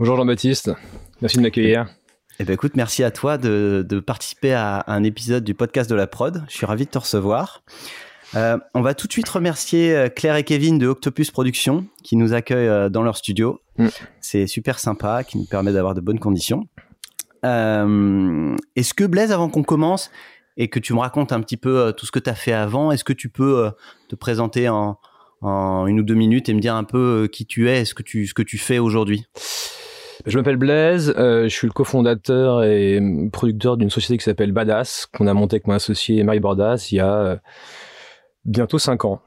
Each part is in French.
Bonjour Jean-Baptiste, merci de m'accueillir. Eh ben écoute, merci à toi de, de, participer à un épisode du podcast de la prod. Je suis ravi de te recevoir. Euh, on va tout de suite remercier euh, Claire et Kevin de Octopus Productions qui nous accueillent euh, dans leur studio. Mm. C'est super sympa, qui nous permet d'avoir de bonnes conditions. Euh, est-ce que Blaise, avant qu'on commence et que tu me racontes un petit peu tout ce que tu as fait avant, est-ce que tu peux te présenter en, en, une ou deux minutes et me dire un peu qui tu es, ce que tu, ce que tu fais aujourd'hui? Je m'appelle Blaise, euh, je suis le cofondateur et producteur d'une société qui s'appelle Badass, qu'on a monté avec mon associé Marie Bordas il y a euh, bientôt cinq ans.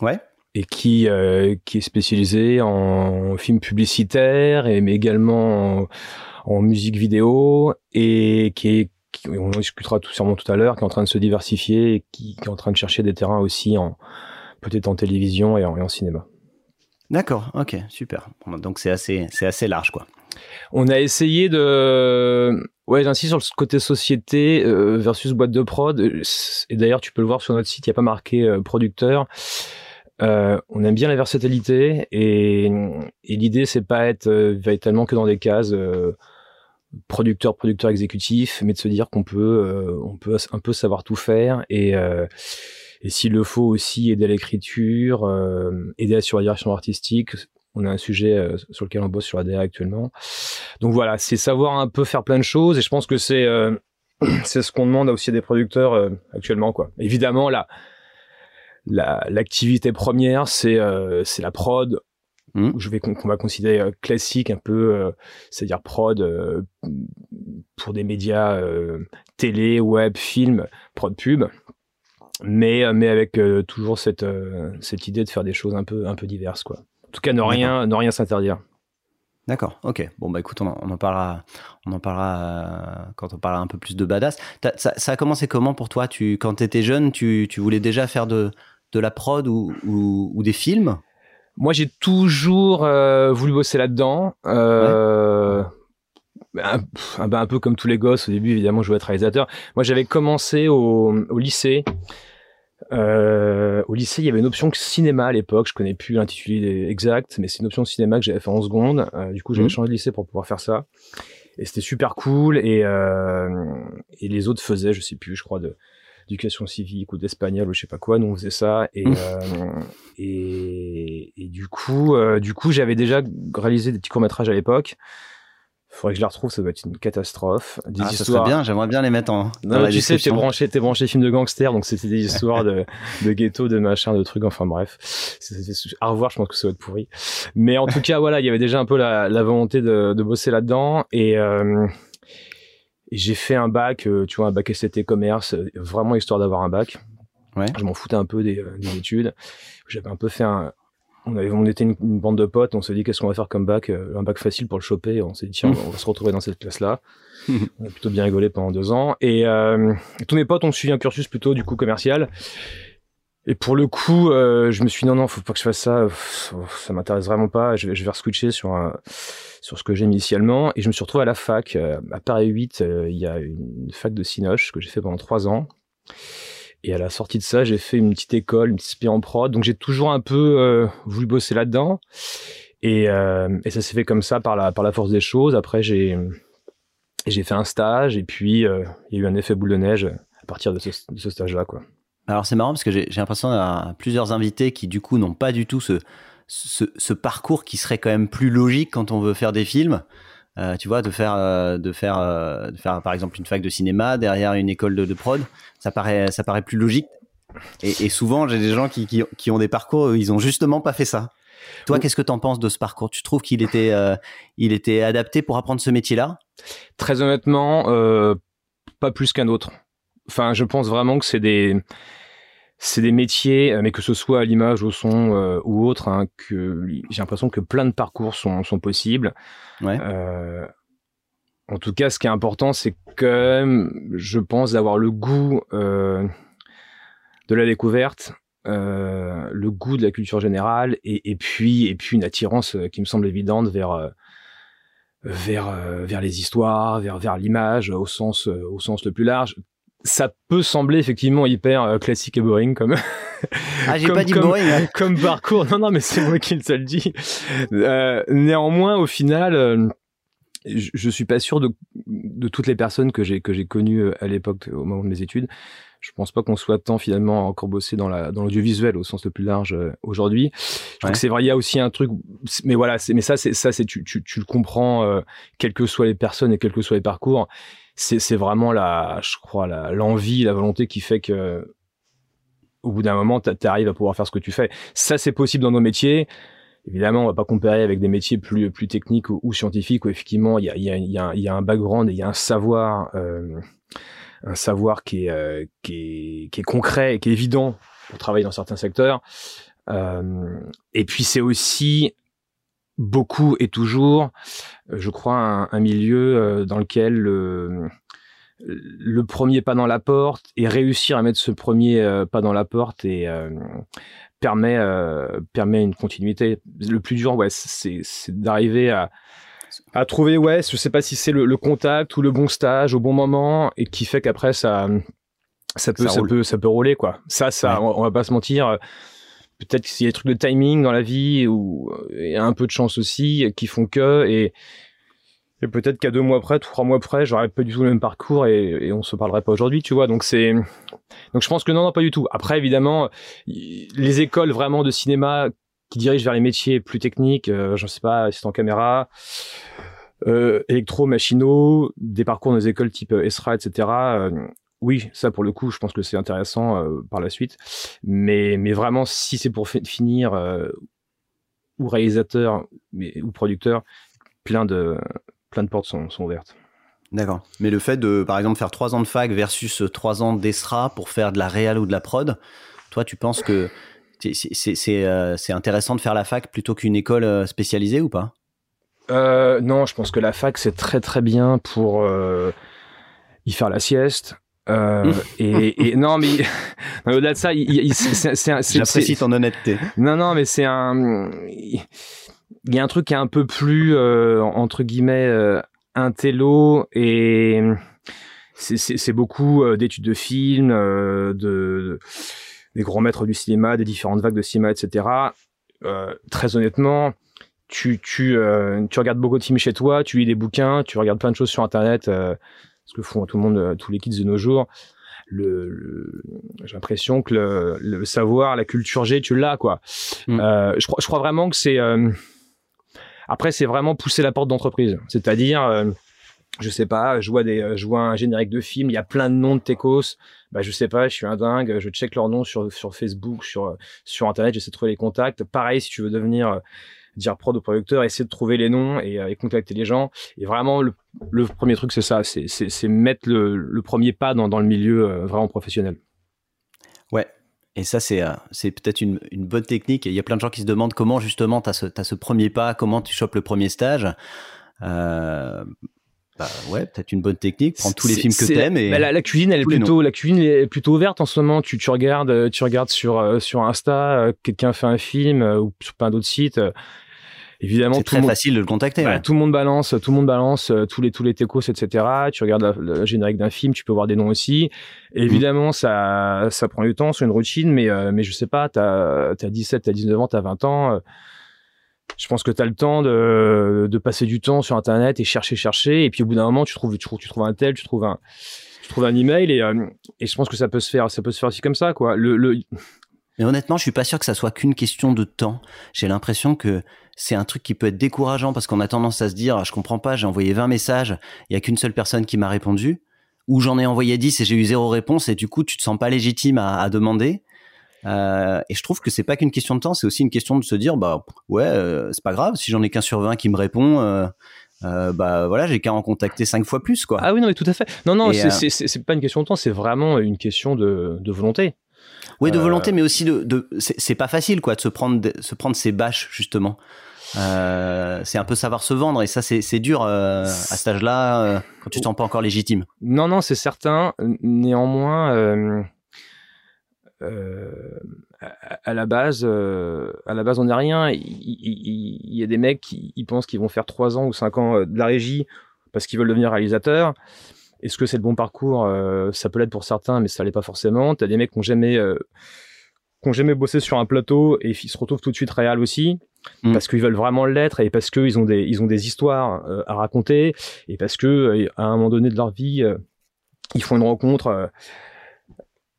Ouais. Et qui, euh, qui est spécialisée en films publicitaires, et, mais également en, musique vidéo, et qui est, on en discutera tout, sûrement tout à l'heure, qui est en train de se diversifier et qui, qui, est en train de chercher des terrains aussi en peut-être en télévision et en, et en cinéma. D'accord, ok, super. Donc c'est assez, c'est assez large, quoi. On a essayé de, ouais, j'insiste sur le côté société euh, versus boîte de prod. Et d'ailleurs, tu peux le voir sur notre site, il n'y a pas marqué euh, producteur. Euh, on aime bien la versatilité et, et l'idée c'est pas être véritablement que dans des cases producteur, producteur exécutif, mais de se dire qu'on peut, on peut un peu savoir tout faire et et s'il le faut aussi aider à l'écriture, euh, aider sur la direction artistique. On a un sujet euh, sur lequel on bosse sur ADA actuellement. Donc voilà, c'est savoir un peu faire plein de choses et je pense que c'est euh, c'est ce qu'on demande aussi à des producteurs euh, actuellement quoi. Évidemment là l'activité première c'est c'est la prod mmh. je vais qu'on va considérer classique un peu c'est-à-dire prod pour des médias télé, web, film, prod pub mais euh, mais avec euh, toujours cette euh, cette idée de faire des choses un peu un peu diverses quoi. En tout cas, ne rien ne rien s'interdire. D'accord, ok. Bon bah écoute, on en, parlera, on en parlera quand on parlera un peu plus de badass. Ça, ça, a commencé comment pour toi? Tu quand t'étais jeune, tu, tu voulais déjà faire de de la prod ou, ou, des films? Moi, j'ai toujours voulu bosser là-dedans. Un, un, un, peu comme tous les gosses, au début, évidemment, je voulais être réalisateur. Moi, j'avais commencé au, au lycée. Euh, au lycée, il y avait une option cinéma à l'époque. Je connais plus l'intitulé exact, mais c'est une option cinéma que j'avais fait en seconde. Euh, du coup, j'avais mmh. changé de lycée pour pouvoir faire ça. Et c'était super cool. Et, euh, et les autres faisaient, je sais plus, je crois, de d'éducation civique ou d'espagnol ou je sais pas quoi. Nous, on faisait ça. Et, mmh. euh, et, et, du coup, euh, du coup, j'avais déjà réalisé des petits courts métrages à l'époque faudrait que je la retrouve, ça doit être une catastrophe. Des ah, histoires... ça serait bien, j'aimerais bien les mettre en. Non, tu sais, t'es branché, t'es branché film de gangster, donc c'était des histoires de, de ghetto, de machin, de trucs, enfin bref. à revoir, je pense que ça va être pourri. Mais en tout cas, voilà, il y avait déjà un peu la, la volonté de, de bosser là-dedans et, euh, et j'ai fait un bac, euh, tu vois, un bac STT commerce, vraiment histoire d'avoir un bac. Ouais. Je m'en foutais un peu des, euh, des études. J'avais un peu fait un, on, avait, on était une, bande de potes, on s'est dit qu'est-ce qu'on va faire comme bac, euh, un bac facile pour le choper. On s'est dit tiens, on va se retrouver dans cette classe-là. on a plutôt bien rigolé pendant deux ans. Et euh, tous mes potes ont suivi un cursus plutôt du coup commercial. Et pour le coup, euh, je me suis dit non non, faut pas que je fasse ça, ça m'intéresse vraiment pas. Je vais, je vais switcher sur un, sur ce que j'ai initialement. Et je me suis retrouvé à la fac à Paris 8. Il y a une fac de Cinoche que j'ai fait pendant trois ans. Et à la sortie de ça, j'ai fait une petite école, une petite spie en prod. Donc j'ai toujours un peu euh, voulu bosser là-dedans. Et, euh, et, ça s'est fait comme ça par la, force des choses. Après, j'ai, fait un stage et puis euh, il y a eu un effet boule de neige à partir de ce, stage-là. Quoi. Alors c'est marrant parce que j'ai, l'impression d'avoir plusieurs invités qui du coup n'ont pas du tout ce, parcours qui serait quand même plus logique quand on veut faire des films. Euh, tu vois, de faire, euh, de faire, euh, de faire par exemple une fac de cinéma derrière une école de, de prod, ça paraît, ça paraît plus logique. Et, et souvent, j'ai des gens qui, qui, qui, ont des parcours, ils ont justement pas fait ça. Toi, qu'est-ce que tu en penses de ce parcours? Tu trouves qu'il était, il était adapté pour apprendre ce métier-là? Très honnêtement, pas plus qu'un autre. Enfin, je pense vraiment que c'est des, c'est des métiers, mais que ce soit à l'image, au son euh, ou autre, hein, que j'ai l'impression que plein de parcours sont, sont possibles. Ouais. Euh, En tout cas, ce qui est important, c'est quand même, je pense, d'avoir le goût euh, de la découverte, euh, le goût de la culture générale, et, puis et puis une attirance qui me semble évidente vers vers vers les histoires, vers vers l'image au sens au sens le plus large ça peut sembler effectivement hyper euh, classique et boring comme ah j'ai pas dit boring hein. comme parcours. Non non mais c'est moi qui le dit euh, néanmoins au final euh, je, je, suis pas sûr de, de toutes les personnes que j'ai que j'ai connues euh, à l'époque au moment de mes études. Je pense pas qu'on soit tant finalement encore bossé dans la dans l'audiovisuel au sens le plus large aujourd'hui. Je trouve que c'est vrai il y a aussi un truc mais voilà c'est mais ça c'est ça c'est tu, tu, tu le comprends quelles que soient les personnes et quels que soient les parcours c'est vraiment la, je crois, l'envie, la, volonté qui fait que au bout d'un moment, tu arrives à pouvoir faire ce que tu fais. Ça, c'est possible dans nos métiers. Évidemment, on va pas comparer avec des métiers plus plus techniques ou, scientifiques où effectivement il y a, y, a, y, a, y a un background et il y a un savoir, euh, un savoir qui est, euh, qui est qui est concret et qui est évident pour travailler dans certains secteurs. Euh, et puis c'est aussi beaucoup et toujours, euh, je crois, un, milieu euh, dans lequel le, le, premier pas dans la porte et réussir à mettre ce premier euh, pas dans la porte et permet permet une continuité. Le plus dur, ouais, c'est d'arriver à à trouver, ouais, je sais pas si c'est le, contact ou le bon stage au bon moment et qui fait qu'après ça ça peut ça, peut ça peut rouler quoi. Ça ça on, on va pas se mentir peut-être qu'il y a des trucs de timing dans la vie ou et un peu de chance aussi qui font que et, peut-être qu'à deux mois près, trois mois près, j'aurais pas du tout le même parcours et, et on se parlerait pas aujourd'hui, tu vois. Donc c'est donc je pense que non, non, pas du tout. Après, évidemment, les écoles vraiment de cinéma qui dirigent vers les métiers plus techniques, euh, je sais pas, assistant caméra, euh, électro, machinaux, des parcours dans les écoles type ESRA, etc oui, ça pour le coup, je pense que c'est intéressant euh, par la suite. Mais, mais vraiment, si c'est pour finir euh, ou réalisateur mais, ou producteur, plein de, plein de portes sont, sont ouvertes. D'accord. Mais le fait de, par exemple, faire trois ans de fac versus trois ans d'ESRA pour faire de la réal ou de la prod, toi, tu penses que c'est euh, intéressant de faire la fac plutôt qu'une école spécialisée ou pas? Non, je pense que la fac, c'est très très bien pour y faire la sieste, euh, et, et, non, mais au-delà de ça, j'apprécie ton honnêteté. Non, non, mais c'est un. Il y a un truc qui est un peu plus euh, entre guillemets euh, intello et c'est beaucoup euh, d'études de films, euh, de, des grands maîtres du cinéma, des différentes vagues de cinéma, etc. très honnêtement, tu tu tu regardes beaucoup de films chez toi, tu lis des bouquins, tu regardes plein de choses sur internet ce que font tout le monde, euh, tous les kids de nos jours. Le, j'ai l'impression que le, le, savoir, la culture G, tu l'as quoi. Mm. Euh, je, crois, je crois vraiment que c'est euh, après c'est vraiment pousser la porte d'entreprise, c'est-à-dire euh, je sais pas, je vois des, je vois un générique de film, il y a plein de noms de techos, bah je sais pas, je suis un dingue, je check leurs noms sur sur Facebook, sur sur internet, j'essaie de trouver les contacts. Pareil si tu veux devenir dire prod au producteur, essayer de trouver les noms et, euh, contacter les gens. Et vraiment, le, premier truc, c'est ça, c'est mettre le, premier pas dans, dans le milieu euh, vraiment professionnel. Ouais, et ça, c'est euh, c'est peut-être une, une, bonne technique. il y a plein de gens qui se demandent comment justement tu as, as, ce premier pas, comment tu chopes le premier stage. Euh, bah ouais, peut-être une bonne technique. Prendre tous les films que t'aimes et bah la, la, cuisine, elle est plutôt la cuisine est plutôt ouverte en ce moment. Tu, tu regardes, tu regardes sur sur Insta, quelqu'un fait un film ou sur plein d'autres sites évidemment c'est très facile de le contacter ouais. tout le monde balance tout le monde balance euh, tous les tous les techos etc tu regardes le générique d'un film tu peux voir des noms aussi et évidemment mm. ça ça prend du temps c'est une routine mais euh, mais je sais pas t'as as 17 t'as 19 ans t'as 20 ans euh, je pense que tu as le temps de, passer du temps sur internet et chercher chercher et puis au bout d'un moment tu trouves tu tu trouves un tel tu trouves un tu trouves un email et et je pense que ça peut se faire ça peut se faire aussi comme ça quoi le, mais honnêtement, je suis pas sûr que ça soit qu'une question de temps. J'ai l'impression que c'est un truc qui peut être décourageant parce qu'on a tendance à se dire, je comprends pas, j'ai envoyé 20 messages, il y a qu'une seule personne qui m'a répondu, ou j'en ai envoyé 10 et j'ai eu zéro réponse et du coup, tu te sens pas légitime à demander. Euh, et je trouve que c'est pas qu'une question de temps, c'est aussi une question de se dire, bah ouais, euh, c'est pas grave, si j'en ai qu'un sur 20 qui me répond, euh, bah voilà, j'ai qu'à en contacter cinq fois plus, quoi. Ah oui, non, mais tout à fait. Non, non, c'est pas une question de temps, c'est vraiment une question de, de volonté. Oui, de volonté, mais aussi de, de c'est pas facile quoi de se prendre de, se prendre ses bâches justement. c'est un peu savoir se vendre et ça c'est dur à cet âge-là quand tu te sens pas encore légitime. Non non c'est certain. Néanmoins à, la base, à la base, on n'est rien. Il, y, a des mecs qui ils pensent qu'ils vont faire 3 ans ou 5 ans de la régie parce qu'ils veulent devenir réalisateurs. Est-ce que c'est le bon parcours Ça peut l'être pour certains, mais ça l'est pas forcément. T'as des mecs qui ont jamais, qui ont jamais bossé sur un plateau et ils se retrouvent tout de suite réel aussi. Mm. parce qu'ils veulent vraiment l'être et parce qu'ils ont des ils ont des histoires à raconter et parce que à un moment donné de leur vie ils font une rencontre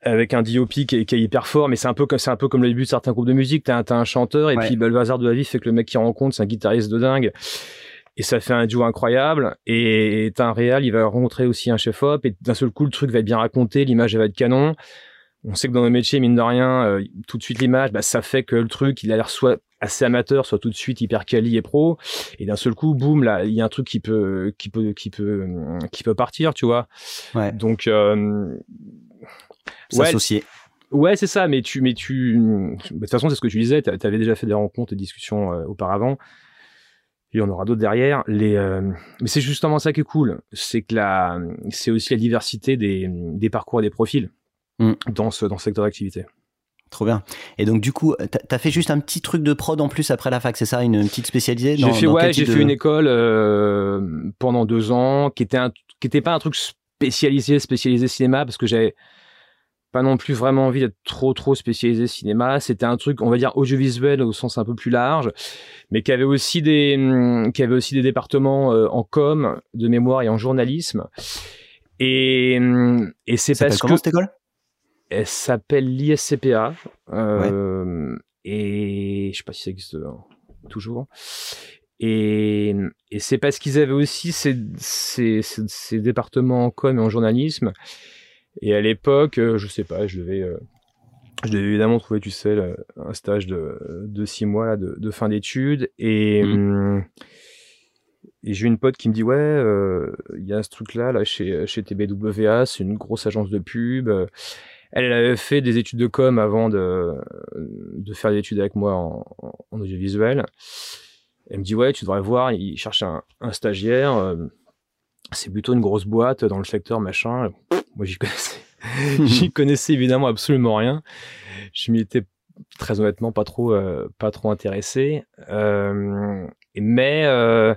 avec un DOP qui est, qui est, hyper fort, mais c'est un peu comme c'est un peu comme le début de certains groupes de musique. T'as as un chanteur et puis bah, le hasard de la vie fait que le mec qui rencontre c'est un guitariste de dingue et ça fait un duo incroyable. Et t'as un réal, il va rencontrer aussi un chef op et d'un seul coup le truc va être bien raconté, l'image va être canon. On sait que dans nos métiers, mine de rien, euh, tout de suite l'image, bah, ça fait que le truc, il a l'air soit assez amateur, soit tout de suite hyper quali et pro. Et d'un seul coup, boum, là, il y a un truc qui peut, qui peut, qui peut, qui peut partir, tu vois. Ouais. Donc, euh, s'associer. Ouais, c'est ça, mais tu, mais tu, de toute façon, c'est ce que tu disais, tu avais déjà fait des rencontres et des discussions euh, auparavant. Il y en aura d'autres derrière. Les, euh, mais c'est justement ça qui est cool, c'est que la, c'est aussi la diversité des, des parcours et des profils mm. dans ce, dans ce secteur d'activité. Trop bien. Et donc, du coup, tu as fait juste un petit truc de prod en plus après la fac, c'est ça? Une petite spécialisée J'ai fait, ouais, j'ai fait une école euh, pendant deux ans qui était, un, qui était pas un truc spécialisé, spécialisé cinéma, parce que j'avais pas non plus vraiment envie d'être trop trop spécialisé cinéma. C'était un truc, on va dire audiovisuel au sens un peu plus large, mais qui avait aussi des, hum, qui avait aussi des départements euh, en com, de mémoire et en journalisme. Et, hum, et c'est parce comment, cette école? Elle s'appelle l'ISCPA. Euh, Et je sais pas si ça existe euh, toujours. Et, et c'est parce qu'ils avaient aussi ces, ces, ces, départements en com et en journalisme et à l'époque, euh, je sais pas, je devais, euh, je devais évidemment trouver, tu sais, un stage de, de six mois là, de, de fin d'études. Et, mmh. et j'ai une pote qui me dit, ouais, euh, il y a ce truc-là là, chez, chez TBWA, c'est une grosse agence de pub. Elle, elle, avait fait des études de com avant de, de faire des études avec moi en, en audiovisuel. Elle me dit, ouais, tu devrais voir, il cherche un, un stagiaire. C'est plutôt une grosse boîte dans le secteur machin. Moi, j'y connaissais, j'y connaissais évidemment absolument rien. Je m'y étais très honnêtement pas trop, euh, pas trop intéressé. Euh, mais, euh,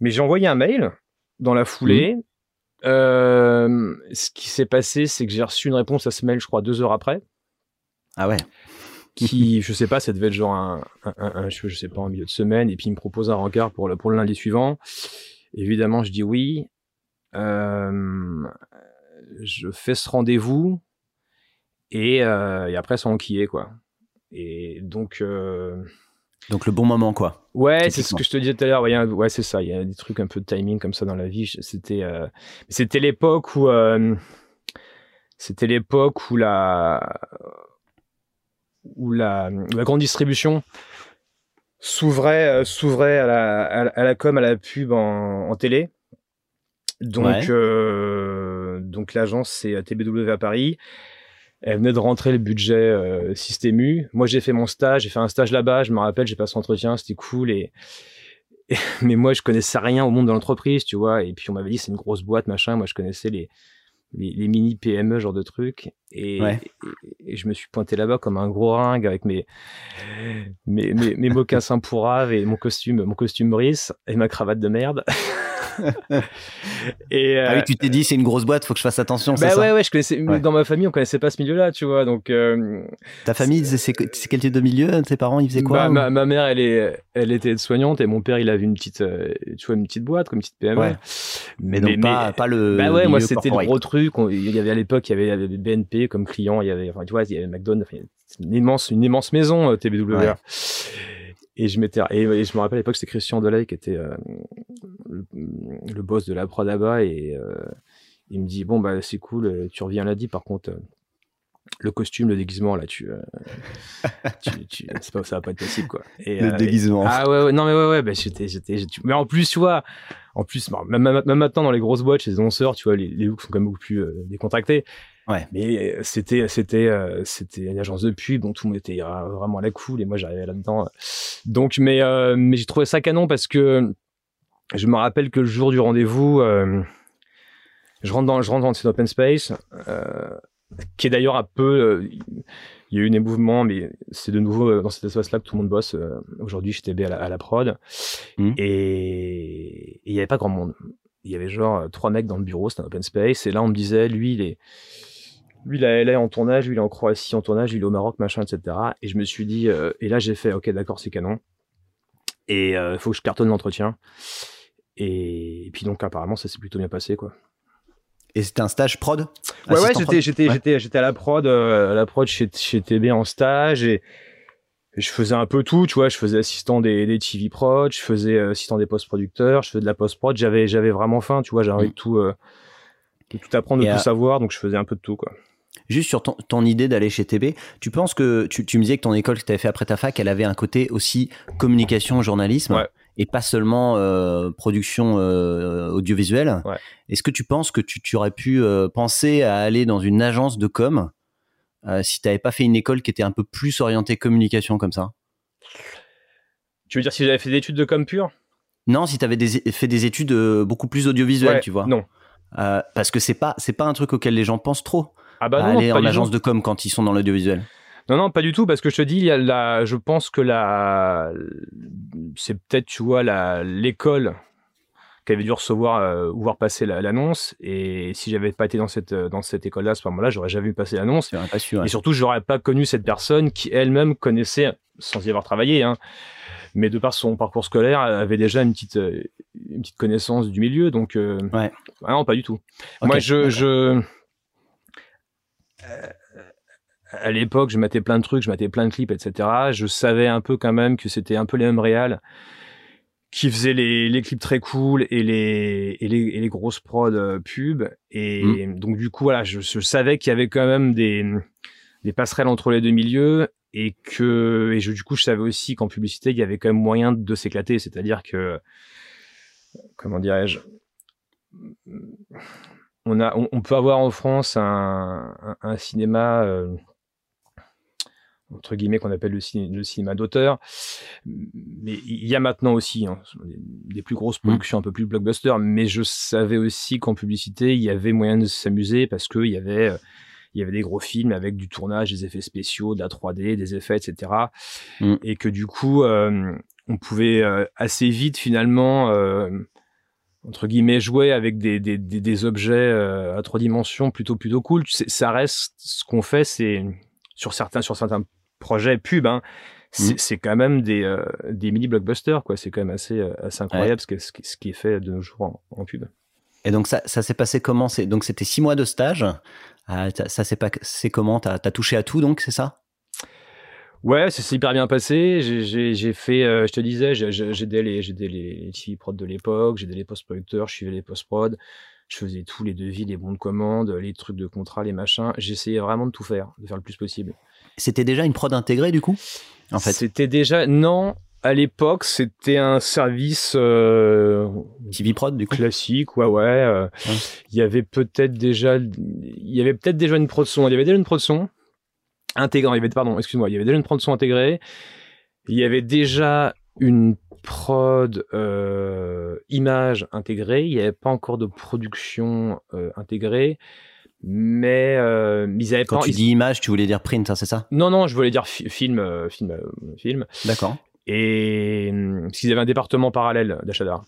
mais j'ai envoyé un mail dans la foulée. Mmh. Ce qui s'est passé, c'est que j'ai reçu une réponse à ce mail, je crois, deux heures après. Ah ouais. Qui, je sais pas, ça devait être genre un, un, un, je sais pas, en milieu de semaine, et puis il me propose un rencard pour le, pour le lundi suivant. Évidemment, je dis oui. Euh, je fais ce rendez-vous et, euh, et après, ça enquillé, quoi. Et donc. Euh, donc le bon moment, quoi. Ouais, c'est ce que je te disais tout à l'heure. Ouais, ouais c'est ça. Il y a des trucs un peu de timing comme ça dans la vie. C'était, euh... c'était l'époque où, euh... c'était l'époque où la, où la, la grande distribution s'ouvrait, euh, s'ouvrait à la, à, la com, à la pub en, en télé. Donc, euh, donc l'agence c'est TBW à Paris. Elle venait de rentrer le budget euh, Systému. Moi, j'ai fait mon stage, j'ai fait un stage là-bas. Je me rappelle, j'ai passé l'entretien, c'était cool. Mais moi, je connaissais rien au monde de l'entreprise, tu vois. Et puis on m'avait dit c'est une grosse boîte, machin. Moi, je connaissais les les, mini PME, genre de trucs. Et, et, je me suis pointé là-bas comme un gros ringue avec mes mes, mes, mes mocassins pourraves et mon costume mon costume Brice et ma cravate de merde. et ah oui, tu t'es dit c'est une grosse boîte, faut que je fasse attention. Bah ouais, ça ouais, je connaissais. Dans ma famille, on connaissait pas ce milieu-là, tu vois. Donc. Euh, Ta famille, c'est quel type de milieu Tes parents, ils faisaient quoi bah, ma, mère, elle est, elle était soignante et mon père, il avait une petite, euh, tu vois, une petite boîte, comme une petite PME. Mais, donc pas, pas le. Bah ouais, moi c'était le gros truc. Il y avait à l'époque, il y avait, BNP comme client, il y avait, enfin, tu vois, il y avait McDonald's, une immense, une immense maison euh, TBW. Et je m'étais et, je me rappelle à l'époque c'était Christian Delay qui était euh, le, boss de la prod là-bas et euh, il me dit bon bah c'est cool euh, tu reviens lundi. Par contre le costume le déguisement là tu, tu, tu c'est pas ça va pas être possible quoi. Et, le déguisement. ah ouais, ouais, non mais ouais ouais bah, j'étais j'étais mais en plus tu vois en plus même, maintenant dans les grosses boîtes chez les annonceurs tu vois les, les looks sont quand même beaucoup plus décontractés Ouais. Mais euh, c'était c'était euh, c'était une agence de pub, donc tout le monde était euh, vraiment à la cool et moi j'arrivais là-dedans. Donc mais mais j'ai trouvé ça canon parce que je me rappelle que le jour du rendez-vous, je rentre dans je rentre dans cet open space qui est d'ailleurs un peu il y a eu des mouvements, mais c'est de nouveau dans cet espace-là que tout le monde bosse. Aujourd'hui, j'étais TB à la, prod. Mmh. Et il n'y avait pas grand monde. Il y avait genre trois mecs dans le bureau, c'était un open space. Et là, on me disait, lui, il est, lui, il est en tournage, lui, il est en Croatie en tournage, il est au Maroc, machin, etc. Et je me suis dit, euh, et là, j'ai fait, ok, d'accord, c'est canon. Et il euh, faut que je cartonne l'entretien. Et... puis donc, apparemment, ça s'est plutôt bien passé, quoi. Et c'était un stage prod? Ouais, ouais, j'étais, j'étais, j'étais, j'étais à la prod, euh, à la prod chez, chez TB en stage et, je faisais un peu tout, tu vois. Je faisais assistant des, des TV prod, je faisais assistant des post-producteurs, je faisais de la post-prod. J'avais, j'avais vraiment faim, tu vois. J'avais envie mm. de tout, de tout apprendre, de tout savoir, donc je faisais un peu de tout, quoi. Juste sur ton, idée d'aller chez TB, tu penses que tu, me disais que ton école que tu avais fait après ta fac, elle avait un côté aussi communication, journalisme et pas seulement euh, production euh, audiovisuelle. Est-ce que tu penses que tu, aurais pu euh, penser à aller dans une agence de com si tu n'avais pas fait une école qui était un peu plus orientée communication comme ça? Tu veux dire si j'avais fait des études de com pure Non, si tu avais fait des études beaucoup plus audiovisuelles, tu vois. Non. parce que c'est pas c'est pas un truc auquel les gens pensent trop ah bah aller en agence de com quand ils sont dans l'audiovisuel non, non, pas du tout, parce que je te dis, il y a la, je pense que la, c'est peut-être, tu vois, la, l'école qui avait dû recevoir euh, ou voir passer l'annonce. et si j'avais pas été dans cette, dans cette école-là à ce moment-là, j'aurais jamais vu passer l'annonce. Pas sûr, Et surtout, j'aurais pas connu cette personne qui elle-même connaissait, sans y avoir travaillé, hein, mais de par son parcours scolaire, avait déjà une petite, une petite connaissance du milieu. Donc, euh, ouais. Ah non, pas du tout. Moi, je, euh, à l'époque, je mettais plein de trucs, je mettais plein de clips, etc. Je savais un peu quand même que c'était un peu les mêmes réals qui faisaient les, les, clips très cool et les, et les, et les grosses prod euh, pubs. Et mm. donc, du coup, voilà, je, je savais qu'il y avait quand même des, des passerelles entre les deux milieux et que, et je, du coup, je savais aussi qu'en publicité, il y avait quand même moyen de s'éclater. C'est-à-dire que, comment dirais-je, on, a, on, peut avoir en France un, un, cinéma euh, entre guillemets qu'on appelle le, cinéma d'auteur, mais il y a maintenant aussi hein, des, plus grosses mmh. productions un peu plus blockbuster. Mais je savais aussi qu'en publicité il y avait moyen de s'amuser parce qu'il y avait euh, il y avait des gros films avec du tournage, des effets spéciaux, de la 3D, des effets, etc. Mmh. Et que du coup, euh, on pouvait assez vite finalement entre guillemets jouer avec des, des, des, objets euh, à trois dimensions plutôt plutôt cool. Ça reste ce qu'on fait c'est sur certains sur certains projets pub hein, c'est mmh. quand même des, euh, des mini blockbusters quoi. C'est quand même assez euh, assez incroyable ce, qui, ce, qui est fait de nos jours en, pub. Et donc ça, ça s'est passé comment? Donc c'était six mois de stage. Ah, ça s'est passé comment? T'as as touché à tout donc c'est ça? Ouais, c'est hyper bien passé. J'ai fait, euh, je te disais, j'ai aidé les, les, les TV prod de l'époque, j'ai aidé les post-producteurs, je suivais les post-prod, je faisais tous les devis, les bons de commande, les trucs de contrat, les machins. J'essayais vraiment de tout faire, de faire le plus possible. C'était déjà une prod intégrée du coup En fait? C'était déjà. Non, à l'époque, c'était un service euh, TV prod du coup? classique, ouais, ouais. Euh, il y avait peut-être déjà, il y avait peut-être déjà une prod son. Il y avait déjà une prod son intégré, il y avait, pardon, excuse-moi, il y avait déjà une prod son intégrée, il y avait déjà une prod euh, image intégrée, il n'y avait pas encore de production euh, intégrée, mais euh, ils avaient Quand tu dis image, tu voulais dire print, hein, c'est ça? Non, non, je voulais dire film, film, film. D'accord. Et parce qu'ils avaient un département parallèle d'achat d'art.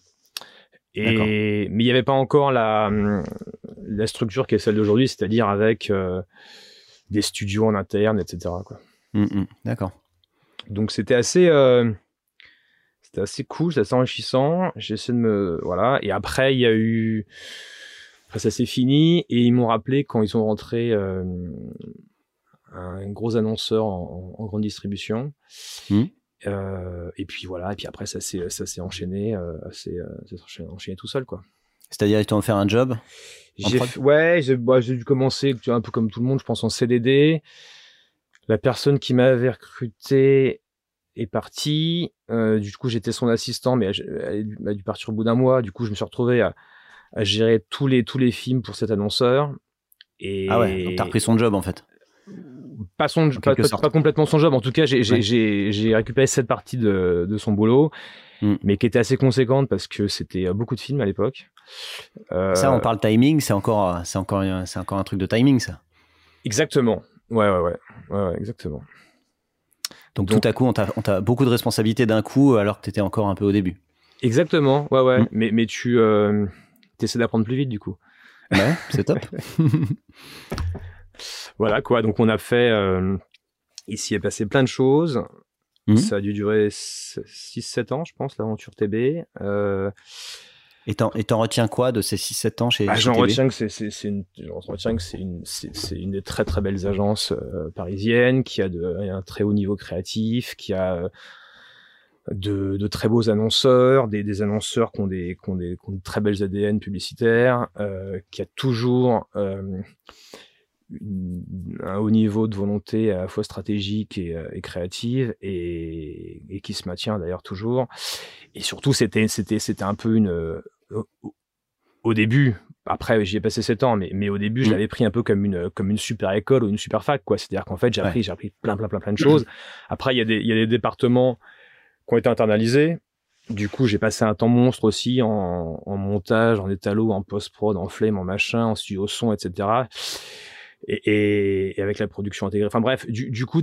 Et mais il n'y avait pas encore la la structure qui est celle d'aujourd'hui, c'est-à-dire avec des studios en interne, etc. Quoi. Mm, mm. D'accord. Donc c'était assez, euh, c'était assez cool, c'était assez enrichissant. J'ai essayé de me, voilà. Et après il y a eu, après ça s'est fini et ils m'ont rappelé quand ils sont rentrés euh, un gros annonceur en, grande distribution. Mm. Euh, et puis voilà, et puis après ça s'est ça s'est enchaîné, enchaîné, tout seul quoi. C'est-à-dire ils t'ont offert un job ouais, bah, j'ai dû commencer un peu comme tout le monde, je pense en CDD. La personne qui m'avait recruté est partie. Euh, du coup, j'étais son assistant, mais elle, a dû partir au bout d'un mois. Du coup, je me suis retrouvé à, gérer tous les tous les films pour cet annonceur. Et... Ah ouais, donc t'as repris son job en fait? Pas, son, pas, pas, complètement son job, en tout cas j'ai ouais. récupéré cette partie de, de son boulot, mm. mais qui était assez conséquente parce que c'était beaucoup de films à l'époque. Euh... Ça, on parle timing, c'est encore, c'est encore, c'est encore un truc de timing, ça. Exactement. Ouais, ouais, ouais, ouais, ouais exactement. Donc, Donc, tout à coup, on t'a beaucoup de responsabilités d'un coup alors que tu étais encore un peu au début. Exactement, ouais, ouais. Mm. Mais, mais tu euh, essaies d'apprendre plus vite du coup. Ouais, c'est top. voilà quoi, donc on a fait. Euh, ici, il est passé plein de choses. Mm. Ça a dû durer 6-7 ans, je pense, l'aventure TB. Euh, et t'en retiens quoi de ces 6-7 ans chez, ah, J'en retiens que c'est une, une, une des très très belles agences euh, parisiennes, qui a de, un très haut niveau créatif, qui a de, de, très beaux annonceurs, des, des annonceurs qui ont des, qui ont des, qui ont de très belles ADN publicitaires, euh, qui a toujours euh, un haut niveau de volonté à la fois stratégique et, euh, et créative et, et, qui se maintient d'ailleurs toujours. Et surtout, c'était, c'était, c'était un peu une, euh, au début, après j'y ai passé 7 ans, mais, mais au début, je mmh. l'avais pris un peu comme une, comme une super école ou une super fac, quoi. C'est-à-dire qu'en fait, j'ai appris, j'ai appris plein, plein, plein, plein de choses. Après, il y a des, il y a des départements qui ont été internalisés. Du coup, j'ai passé un temps monstre aussi en, en montage, en étalo, en post-prod, en flame, en machin, en studio son, etc. Et, avec la production intégrée. Enfin bref, du, du coup,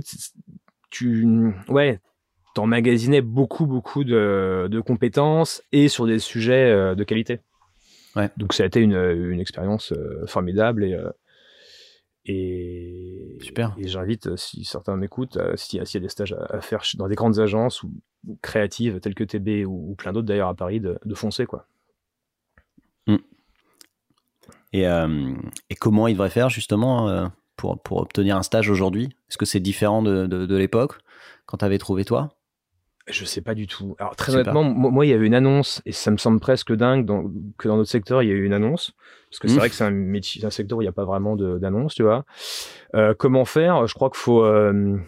tu, ouais, t'emmagasinais beaucoup, beaucoup de, de, compétences et sur des sujets euh, de qualité. Ouais. Donc ça a été une, une expérience euh, formidable et euh, et, Super. et j'invite, si certains m'écoutent, s'il y, y, a des stages à, à, faire dans des grandes agences ou, créatives telles que TB ou, ou plein d'autres d'ailleurs à Paris, de, de, foncer. Quoi. Et, euh, et, comment il devrait faire justement euh, pour, pour obtenir un stage aujourd'hui? Est-ce que c'est différent de, de, de l'époque quand tu avais trouvé toi? Je sais pas du tout. Alors très honnêtement, moi, il y avait une annonce et ça me semble presque dingue dans, que dans notre secteur il y a eu une annonce parce que c'est vrai que c'est un métier, un secteur où il n'y a pas vraiment d'annonce, tu vois. Euh, comment faire? Je crois qu'il faut. Euh,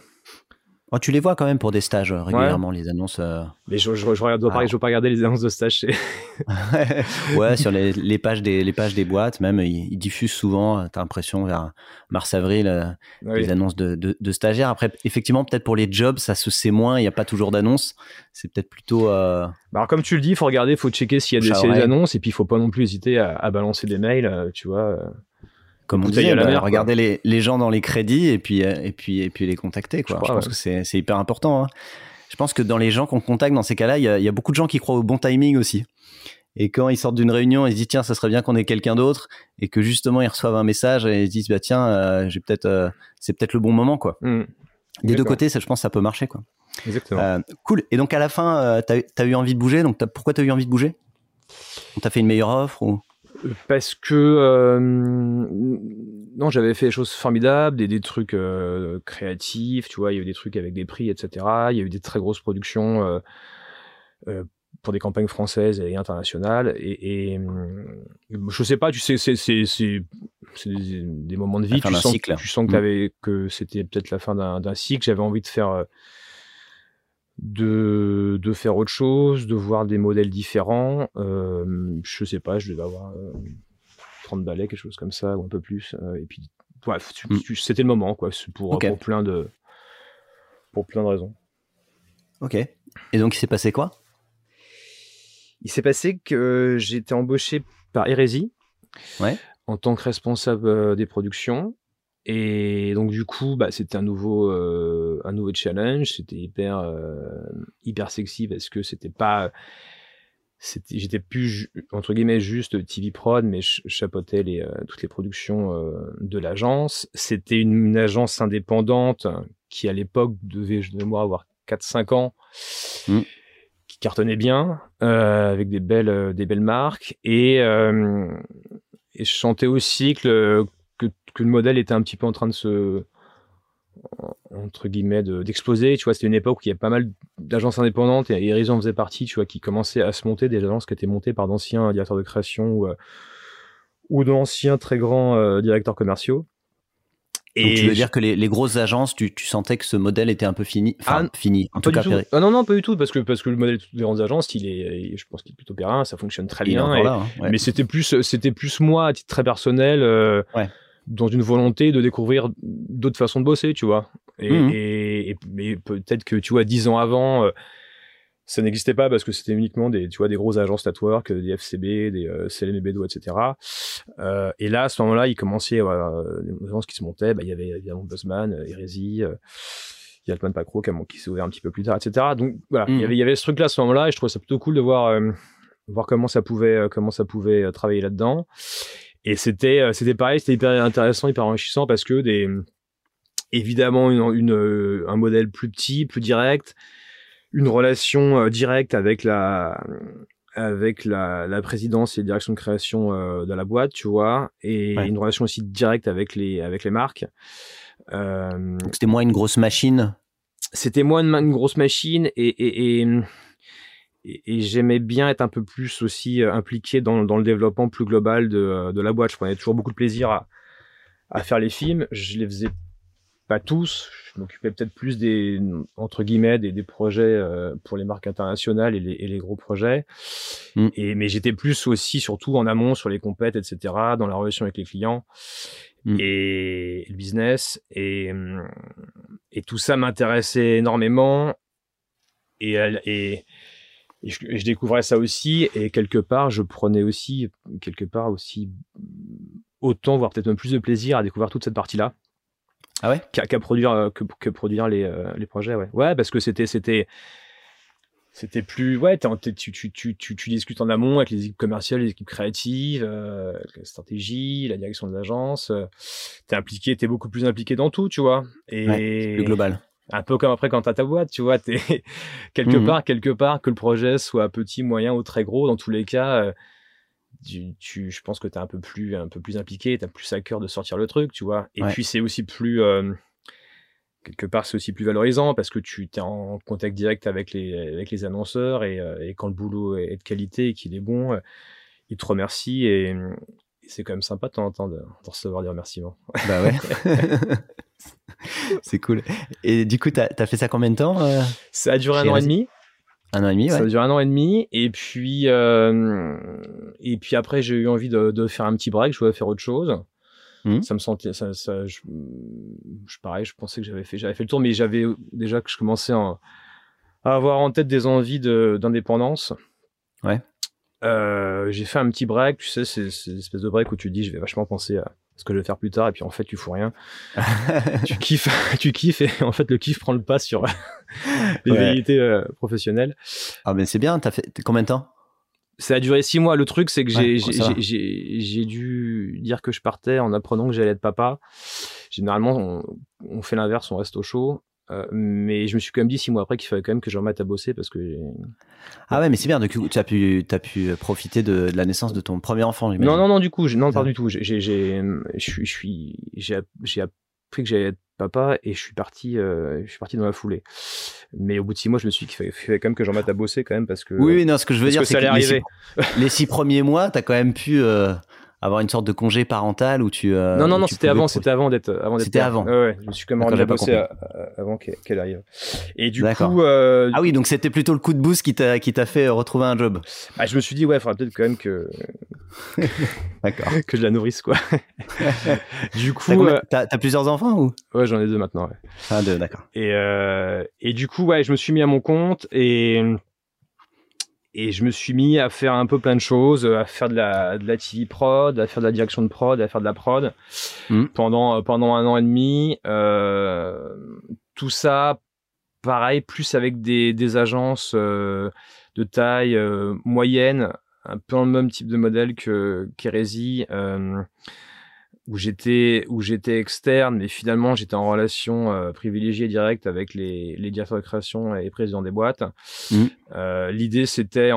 Oh, tu les vois quand même pour des stages euh, régulièrement, ouais. les annonces. Euh... Mais je, je, je regarde, ah. je dois pas regarder les annonces de stage. Chez... ouais, sur les, les, pages des, les pages des boîtes, même, ils, ils diffusent souvent, tu as l'impression, vers mars-avril, euh, oui. les annonces de, de, de, stagiaires. Après, effectivement, peut-être pour les jobs, ça se sait moins, il n'y a pas toujours d'annonces. C'est peut-être plutôt. Euh... Bah alors, comme tu le dis, il faut regarder, il faut checker s'il y, y, a des annonces, et puis il faut pas non plus hésiter à, à balancer des mails, euh, tu vois comme on disait, bah, mer, regarder les, les, gens dans les crédits et puis euh, et puis et puis les contacter quoi. Je, crois, je pense ouais. que c'est hyper important. Hein. Je pense que dans les gens qu'on contacte dans ces cas-là, il y, y, a beaucoup de gens qui croient au bon timing aussi. Et quand ils sortent d'une réunion, ils se disent tiens, ça serait bien qu'on ait quelqu'un d'autre, et que justement ils reçoivent un message et ils se disent bah tiens, euh, j'ai peut-être euh, c'est peut-être le bon moment quoi. Mmh. Des deux côtés, ça, je pense, ça peut marcher quoi. Exactement. Euh, cool. Et donc à la fin, t'as as eu envie de bouger? Donc as, pourquoi t'as eu envie de bouger? On t'a fait une meilleure offre ou? Parce que euh, non, j'avais fait des choses formidables, des, des trucs euh, créatifs, tu vois, il y avait des trucs avec des prix, etc. Il y a eu des très grosses productions euh, pour des campagnes françaises et internationales. Et, et je sais pas, tu sais, c'est des, des, moments de vie. Tu sens, cycle. tu sens que, mmh. que c'était peut-être la fin d'un cycle. J'avais envie de faire de, de faire autre chose, de voir des modèles différents. Euh, je sais pas, je devais avoir euh, 30 balais, quelque chose comme ça, ou un peu plus. Euh, et puis, bref, mm. c'était le moment, quoi, pour, okay. pour, plein de, pour plein de raisons. Ok. Et donc, il s'est passé quoi? Il s'est passé que j'ai été embauché par Hérésie ouais. en tant que responsable des productions. Et donc du coup, bah, c'était un nouveau, euh, un nouveau challenge. C'était hyper, euh, hyper sexy parce que c'était pas, c'était, j'étais plus entre guillemets juste TV prod, mais je chapeautais les, euh, toutes les productions de l'agence. C'était une, une, agence indépendante qui à l'époque devait, je devais avoir 4-5 ans. Mmh. qui cartonnait bien avec des belles des belles marques et, et je sentais aussi que que le modèle était un petit peu en train de se entre guillemets d'exploser tu vois c'était une époque où il y avait pas mal d'agences indépendantes et Horizon faisait partie tu vois qui commençaient à se monter des agences qui étaient montées par d'anciens directeurs de création ou euh, ou d'anciens très grands euh, directeurs commerciaux et Donc tu veux dire que les, les grosses agences, tu, tu, sentais que ce modèle était un peu fini, enfin ah, fini, en tout cas. Tout. Ah non non pas du tout parce que parce que le modèle des grandes agences, il est, je pense qu'il est plutôt périn, ça fonctionne très bien. Et, là, hein, ouais. Mais c'était plus c'était plus moi à titre très personnel. Euh, ouais dans une volonté de découvrir d'autres façons de bosser, tu vois. Et, Mhm. et, et- mais peut-être que, tu vois, dix ans avant, euh, ça n'existait pas parce que c'était uniquement des, tu vois, des grosses agences network, des FCB, des euh, CLM et Bedo, etc. Euh, et là, à ce moment-là, il commençait, voilà, euh, des agences qui se montaient. Bah, il y avait évidemment Buzzman, euh, Hérésie, euh, il y a Altman Pacro qui, qui s'est ouvert un petit peu plus tard, etc. Donc voilà, il, y Mhm. avait, il y avait ce truc-là à ce moment-là et je trouvais ça plutôt cool de voir, euh, voir comment ça pouvait, euh, comment ça pouvait euh, travailler là-dedans. Et c'était, euh, c'était pareil, c'était hyper intéressant, hyper enrichissant parce que des, évidemment, une, une, euh, un modèle plus petit, plus direct, une relation euh, directe avec la, avec la, la présidence et la direction de création euh, de la boîte, tu vois, et Ouais. une relation aussi directe avec les, avec les marques. Euh, c'était moins une grosse machine? c'était moins une, une grosse machine et, et, et, et- et j'aimais bien être un peu plus aussi euh, impliqué dans, dans le développement plus global de, euh, de la boîte. Je prenais toujours beaucoup de plaisir à, à faire les films. Je les faisais pas tous. Je m'occupais peut-être plus des, entre guillemets, des, des projets euh, pour les marques internationales et les, et les gros projets. Mm. Et, mais j'étais plus aussi, surtout en amont, sur les compètes, etc., dans la relation avec les clients Mm. et le business. Et, hum, et tout ça m'intéressait énormément. Et, et, et je, et je découvrais ça aussi. Et quelque part, je prenais aussi, quelque part aussi, autant, voire peut-être même plus de plaisir à découvrir toute cette partie-là Ah ouais? Qu'à produire euh, que, que produire les, euh, les projets ouais ouais parce que c'était c'était c'était plus ouais tu, tu, tu, tu, tu discutes en amont avec les équipes commerciales les équipes créatives euh, la stratégie la direction de l'agence euh, t'es impliqué t'es beaucoup plus impliqué dans tout tu vois et Ouais, Plus global. Un peu comme après quand t'as ta boîte, tu vois, t'es quelque Mhm. part, quelque part, que le projet soit petit, moyen ou très gros, dans tous les cas, euh, tu, tu- je pense que t'es un peu plus, un peu plus impliqué, t'as plus à cœur de sortir le truc, tu vois. Et Ouais. puis c'est aussi plus, euh, quelque part, c'est aussi plus valorisant parce que tu es en contact direct avec les, avec les annonceurs et, euh, et quand le boulot est de qualité et qu'il est bon, ils te remercient et, et c'est quand même sympa de temps en temps de, de recevoir des remerciements. Bah ouais. c'est cool. Et du coup, t'as as fait ça combien de temps euh Ça a duré un an et demi. Un an et demi, Ça a ouais. duré un an et demi. Et puis, euh, et puis après, j'ai eu envie de, de faire un petit break. Je voulais faire autre chose. Mhm. Ça me sentait, ça, ça, je, je, pareil, je pensais que j'avais fait, j'avais fait le tour, mais j'avais déjà que je commençais à, à avoir en tête des envies de- d'indépendance. Ouais. Euh, j'ai fait un petit break, tu sais, c'est c'est l'espèce de break où tu te dis, je vais vachement penser à ce que je vais faire plus tard, et puis en fait, tu fous rien. tu kiffes, tu kiffes, et en fait, le kiff prend le pas sur les Ouais. vérités euh, professionnelles. ah, mais c'est bien. T'as fait combien de temps? Ça a duré six mois. Le truc, c'est que j'ai Ouais, dû dire que je partais en apprenant que j'allais être papa. Généralement, on, on fait l'inverse, on reste au chaud. Euh, mais je me suis quand même dit six mois après qu'il fallait quand même que je remette à bosser parce que Ah ouais, mais c'est bien. Coup, tu as pu, as pu profiter de, de la naissance de ton premier enfant, non non non du coup non pas du tout. J'ai appris que j'allais être papa et je suis parti euh, je suis parti dans la foulée. Mais au bout de six mois je me suis dit qu'il fallait, quand même que je remette à bosser quand même parce que Oui, non, ce que je veux dire, que c'est que allait les six, arriver les six premiers mois, tu as quand même pu euh, avoir une sorte de congé parental où tu. euh, non, non, où non, c'était avant, c'était avant d'être, avant d'être. C'était avant. Ouais, ouais, je me suis quand même D'accord, remis à à- avant qu'elle arrive. Et du coup, euh, Ah oui, donc c'était plutôt le coup de boost qui t'a qui t'a fait retrouver un job. bah, je me suis dit, ouais, il faudra peut-être quand même que, D'accord. que je la nourrisse, quoi. du coup, euh, T'as t'as plusieurs enfants ou? Ouais, j'en ai deux maintenant, ouais. Ah deux, d'accord. Et, euh, et du coup, ouais, je me suis mis à mon compte et, et je me suis mis à faire un peu plein de choses, à faire de la, de la TV prod, à faire de la direction de prod, à faire de la prod Mhm. pendant, pendant un an et demi. Euh, tout ça, pareil, plus avec des, des agences euh, de taille euh, moyenne, un peu dans le même type de modèle que qu'Hérésie. Euh, où j'étais où j'étais externe, mais finalement j'étais en relation euh, privilégiée directe avec les, les directeurs de création et présidents des boîtes. Mhm. Euh, L'idée c'était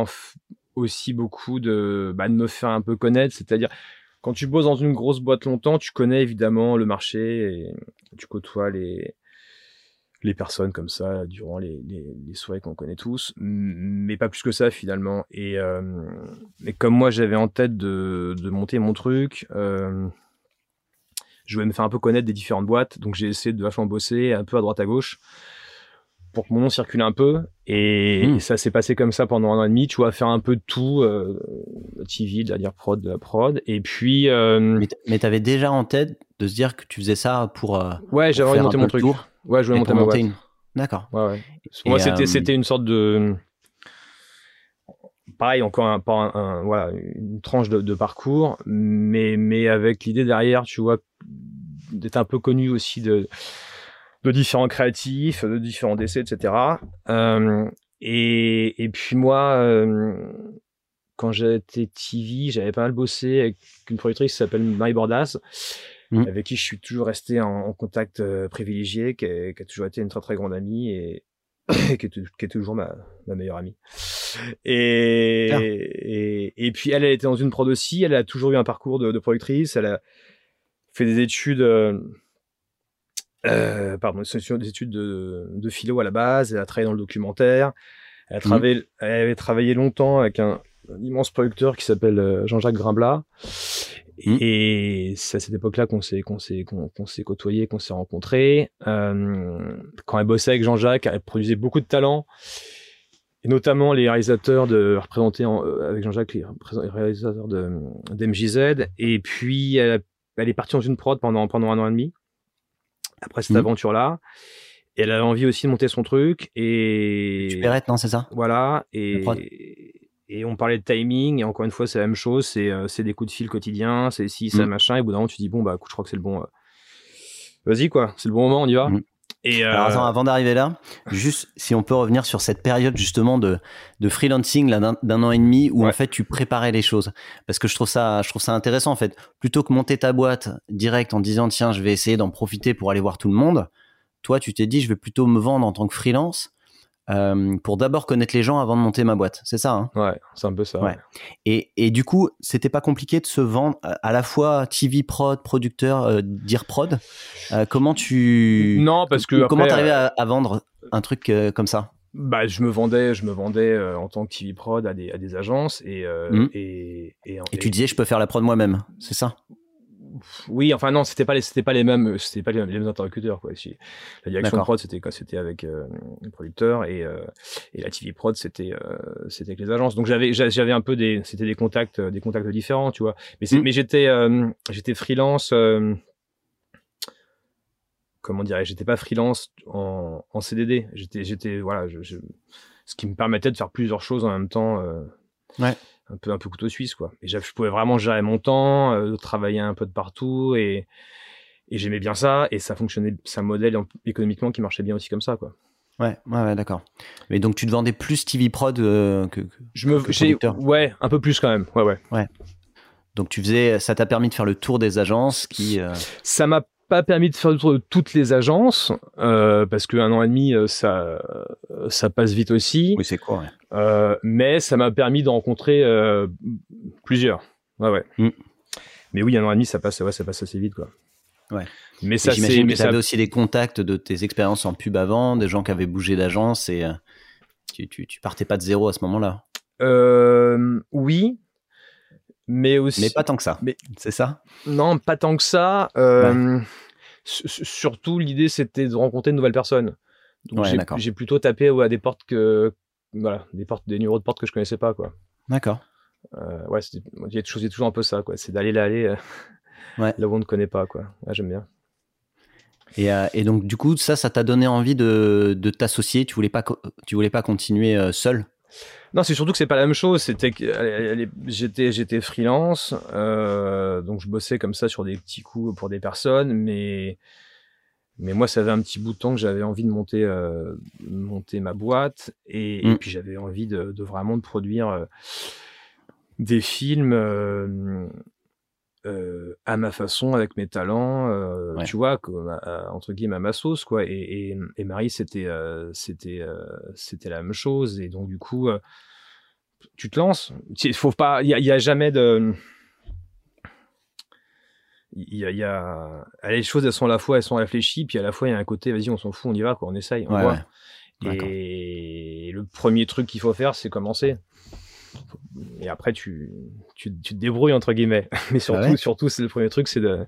aussi beaucoup de, bah, de me faire un peu connaître, c'est-à-dire quand tu bosses dans une grosse boîte longtemps, tu connais évidemment le marché et tu côtoies les les personnes comme ça durant les, les, les soirées qu'on connaît tous, mais pas plus que ça finalement. Et, euh, et comme moi j'avais en tête de, de monter mon truc, euh, je voulais me faire un peu connaître des différentes boîtes, donc j'ai essayé de vachement bosser un peu à droite à gauche pour que mon nom circule un peu. Et, Mm. et ça s'est passé comme ça pendant un an et demi, tu vois, faire un peu de tout, euh, TV, de la dire prod, de la prod. Et puis, euh, Mais t'avais déjà en tête de se dire que tu faisais ça pour. euh, Ouais, j'avais envie de monter mon truc. tour Ouais, je voulais monter ma boîte. une. D'accord. Ouais, ouais. Et, Moi, c'était, euh, c'était une sorte de. Pareil, encore un, pas un- un- voilà, une tranche de, de parcours, mais, mais avec l'idée derrière, tu vois, d'être un peu connu aussi de, de différents créatifs, de différents décès, etc. Euh, et, et puis moi, euh, quand j'étais TV, j'avais pas mal bossé avec une productrice qui s'appelle Marie Bordas, Mhm. avec qui je suis toujours resté en, en contact euh, privilégié, qui a, qui a toujours été une très très grande amie et qui, est, tou- qui est toujours ma, ma meilleure amie. Et, et, et puis elle, elle était dans une prod aussi, elle a toujours eu un parcours de, de productrice, elle a fait des études... euh, euh, pardon, des études de, de philo à la base, elle a travaillé dans le documentaire, elle, a travaillé, elle avait travaillé longtemps avec un, un immense producteur qui s'appelle euh, Jean-Jacques Grimblat. Mhm. Et c'est à cette époque-là qu'on s'est qu'on s'est qu'on qu'on s'est côtoyé, qu'on s'est rencontrés. Euh, quand elle bossait avec Jean-Jacques, elle produisait beaucoup de talents, et notamment les réalisateurs de représentés en- euh, avec Jean-Jacques, les réalisateurs de d'MJZ. Et puis elle, est partie dans une prod pendant pendant un an et demi après cette Mhm. aventure-là. Et elle avait envie aussi de monter son truc et Tu Perrette, non, c'est ça? Voilà, et. Et on parlait de timing, et encore une fois, c'est la même chose, c'est euh, c'est des coups de fil quotidiens, c'est si, ça, Mm. machin, et au bout d'un moment, tu dis, bon, bah, écoute, je crois que c'est le bon. euh, Vas-y, quoi, c'est le bon moment, on y va. Mm. Et, euh, Alors attends, avant d'arriver là, juste si on peut revenir sur cette période justement de, de freelancing là, d'un an et demi où en fait tu préparais les choses. Parce que je trouve ça, je trouve ça intéressant en fait. Plutôt que monter ta boîte direct en disant tiens je vais essayer d'en profiter pour aller voir tout le monde, toi tu t'es dit je vais plutôt me vendre en tant que freelance euh, pour d'abord connaître les gens avant de monter ma boîte. C'est ça. Hein? Ouais, c'est un peu ça. Ouais. et, et du coup c'était pas compliqué de se vendre à la fois TV prod, producteur, euh, dire prod. Euh, comment tu Non, parce que. comment t'arrivais à, à vendre un truc comme ça? Bah, je me vendais, je me vendais en tant que TV prod à des, à des agences, et, euh, Mm. et, et, Et tu disais, je peux faire la prod moi-même, c'est ça? Oui, enfin non, c'était pas les, c'était pas les mêmes, c'était pas les, les mêmes interlocuteurs quoi. La direction de prod, c'était avec euh, le producteur et euh, et la TV prod, c'était euh, c'était avec les agences. Donc j'avais j'a- j'avais un peu des, c'était des contacts, euh, des contacts différents, tu vois. Mais Mm. mais j'étais euh, j'étais freelance. euh, comment dirais J'étais pas freelance en, en CDD. J'étais j'étais voilà, je, je- ce qui me permettait de faire plusieurs choses en même temps. euh, Ouais. Un peu un peu couteau suisse quoi. Et je pouvais vraiment gérer mon temps, euh, travailler un peu de partout et et j'aimais bien ça et ça fonctionnait, c'est un modèle en- économiquement qui marchait bien aussi comme ça quoi. Ouais, ouais, ouais, d'accord. Mais donc tu te vendais plus TV prod euh, que, que- Je me, Que j'ai, producteur. ouais, un peu plus quand même, ouais ouais. donc tu faisais, ça t'a permis de faire le tour des agences qui. euh, Ça m'a pas permis de faire le tour de toutes les agences euh, parce qu'un an et demi euh, ça euh, ça passe vite aussi, Oui, c'est ouais. Euh, mais ça m'a permis de rencontrer euh, plusieurs. Ouais ouais. Mm. Mais oui, un an et demi ça passe, ouais, ça passe assez vite quoi. Ouais. Mais Et ça c'est, J'imagine mais que tu ça avais aussi des contacts de tes expériences en pub avant, des gens qui avaient bougé d'agence et tu, tu, tu partais pas de zéro à ce moment-là. Oui, mais aussi. Mais pas tant que ça. Mais- C'est ça? Non, pas tant que ça. Euh, Surtout, l'idée, c'était de rencontrer de nouvelles personnes. Donc, Ouais, j'ai- plutôt tapé ouais, à des portes que. Voilà, des, portes, des numéros de portes que je connaissais pas, quoi. D'accord. Euh, ouais, il y a toujours, un peu ça, quoi. C'est d'aller là, aller euh, Ouais. là où on ne connaît pas, quoi. Ouais, j'aime bien. Et, euh, et donc du coup, ça, ça t'a donné envie de, de t'associer? Tu voulais pas, tu voulais pas continuer euh, seul? Non, c'est surtout que c'est pas la même chose. C'était que j'étais j'étais freelance, euh, donc je bossais comme ça sur des petits coups pour des personnes, mais mais moi ça avait un petit bout de temps que j'avais envie de monter euh, monter ma boîte et, et Mm. puis j'avais envie de, de vraiment de produire euh, des films euh, à ma façon avec mes talents, euh, Ouais. tu vois, comme, à- entre guillemets à ma sauce quoi. Et, et, et Marie c'était euh, c'était c'était la même chose et donc du coup tu te lances. Il faut pas, il y, a- a jamais de, il y a, y a, les choses elles sont à la fois elles sont réfléchies puis à la fois il y a un côté vas-y on s'en fout on y va quoi on essaye on Ouais, voit. ouais. Et le premier truc qu'il faut faire c'est commencer. Et après tu, tu, tu te débrouilles entre guillemets. Mais surtout Ah ouais? surtout c'est le premier truc c'est de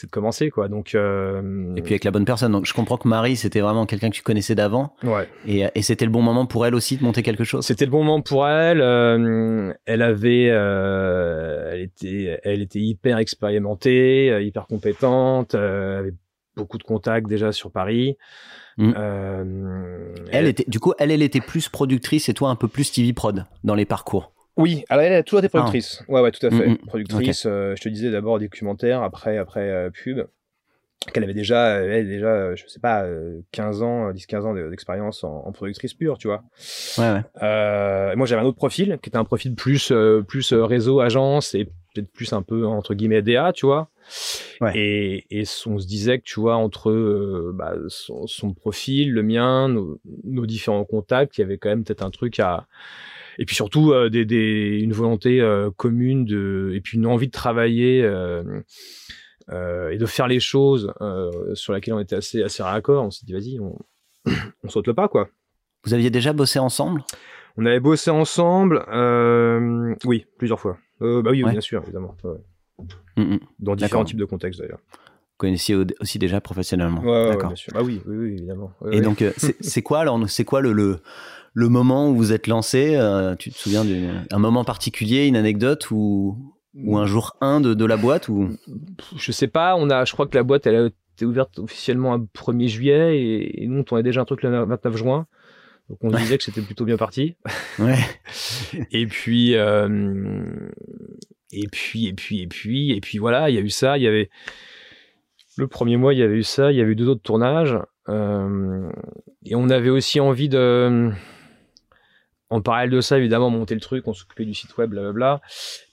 c'est de commencer quoi. Donc euh, Et puis avec la bonne personne. Donc je comprends que Marie, c'était vraiment quelqu'un que tu connaissais d'avant. ouais. Et, et c'était le bon moment pour elle aussi de monter quelque chose? C'était le bon moment pour elle. euh, elle avait, euh, elle, était, elle était hyper expérimentée, euh, hyper compétente, euh, avait beaucoup de contacts déjà sur Paris. Mm. elle, était, du coup, elle, elle était plus productrice et toi un peu plus TV prod dans les parcours. Oui, alors elle a toujours été ah. productrice. Ouais, ouais, tout à fait. Mm, mm. Productrice. je te disais d'abord documentaire, après, après pub qu'elle avait déjà, elle déjà, euh, je sais pas, 15 euh, ans, 10-15 ans d'expérience en, productrice pure, tu vois. Ouais, ouais. Euh, moi, j'avais un autre profil, qui était un profil plus, plus réseau, agence, et peut-être plus un peu, entre guillemets, DA, tu vois. Ouais. Et, et on se disait que, tu vois, entre bah, son, son, profil, le mien, nos, nos, différents contacts, il y avait quand même peut-être un truc à... Et puis surtout, des, des, une volonté commune de... Et puis une envie de travailler euh, et de faire les choses euh, sur lesquelles on était assez, assez raccord. On s'est dit, vas-y, on, on saute le pas, quoi. Vous aviez déjà bossé ensemble? On avait bossé ensemble, euh, oui, plusieurs fois. bah oui, bien sûr, évidemment. Mm, mm. Dans différents types de contextes, d'ailleurs. Vous connaissiez aussi déjà professionnellement. D'accord. bien sûr. Bah oui, oui, oui évidemment. et donc, c'est quoi alors C'est quoi le, le, le, moment où vous êtes lancé Tu te souviens d'un moment particulier, une anecdote où, ou un jour 1 de, de, la boîte ou? Je sais pas, on a, je crois que la boîte elle a été ouverte officiellement le 1er juillet et, nous on tournait déjà un truc le 29 juin. Donc on se disait que c'était plutôt bien parti. Ouais. et puis euh, et puis et puis et puis et puis voilà, il y a eu ça, il y avait le premier mois, il y avait eu ça, il y avait eu deux autres tournages euh, et on avait aussi envie de en parallèle de ça, évidemment, monter le truc, on s'occupait du site web, blablabla.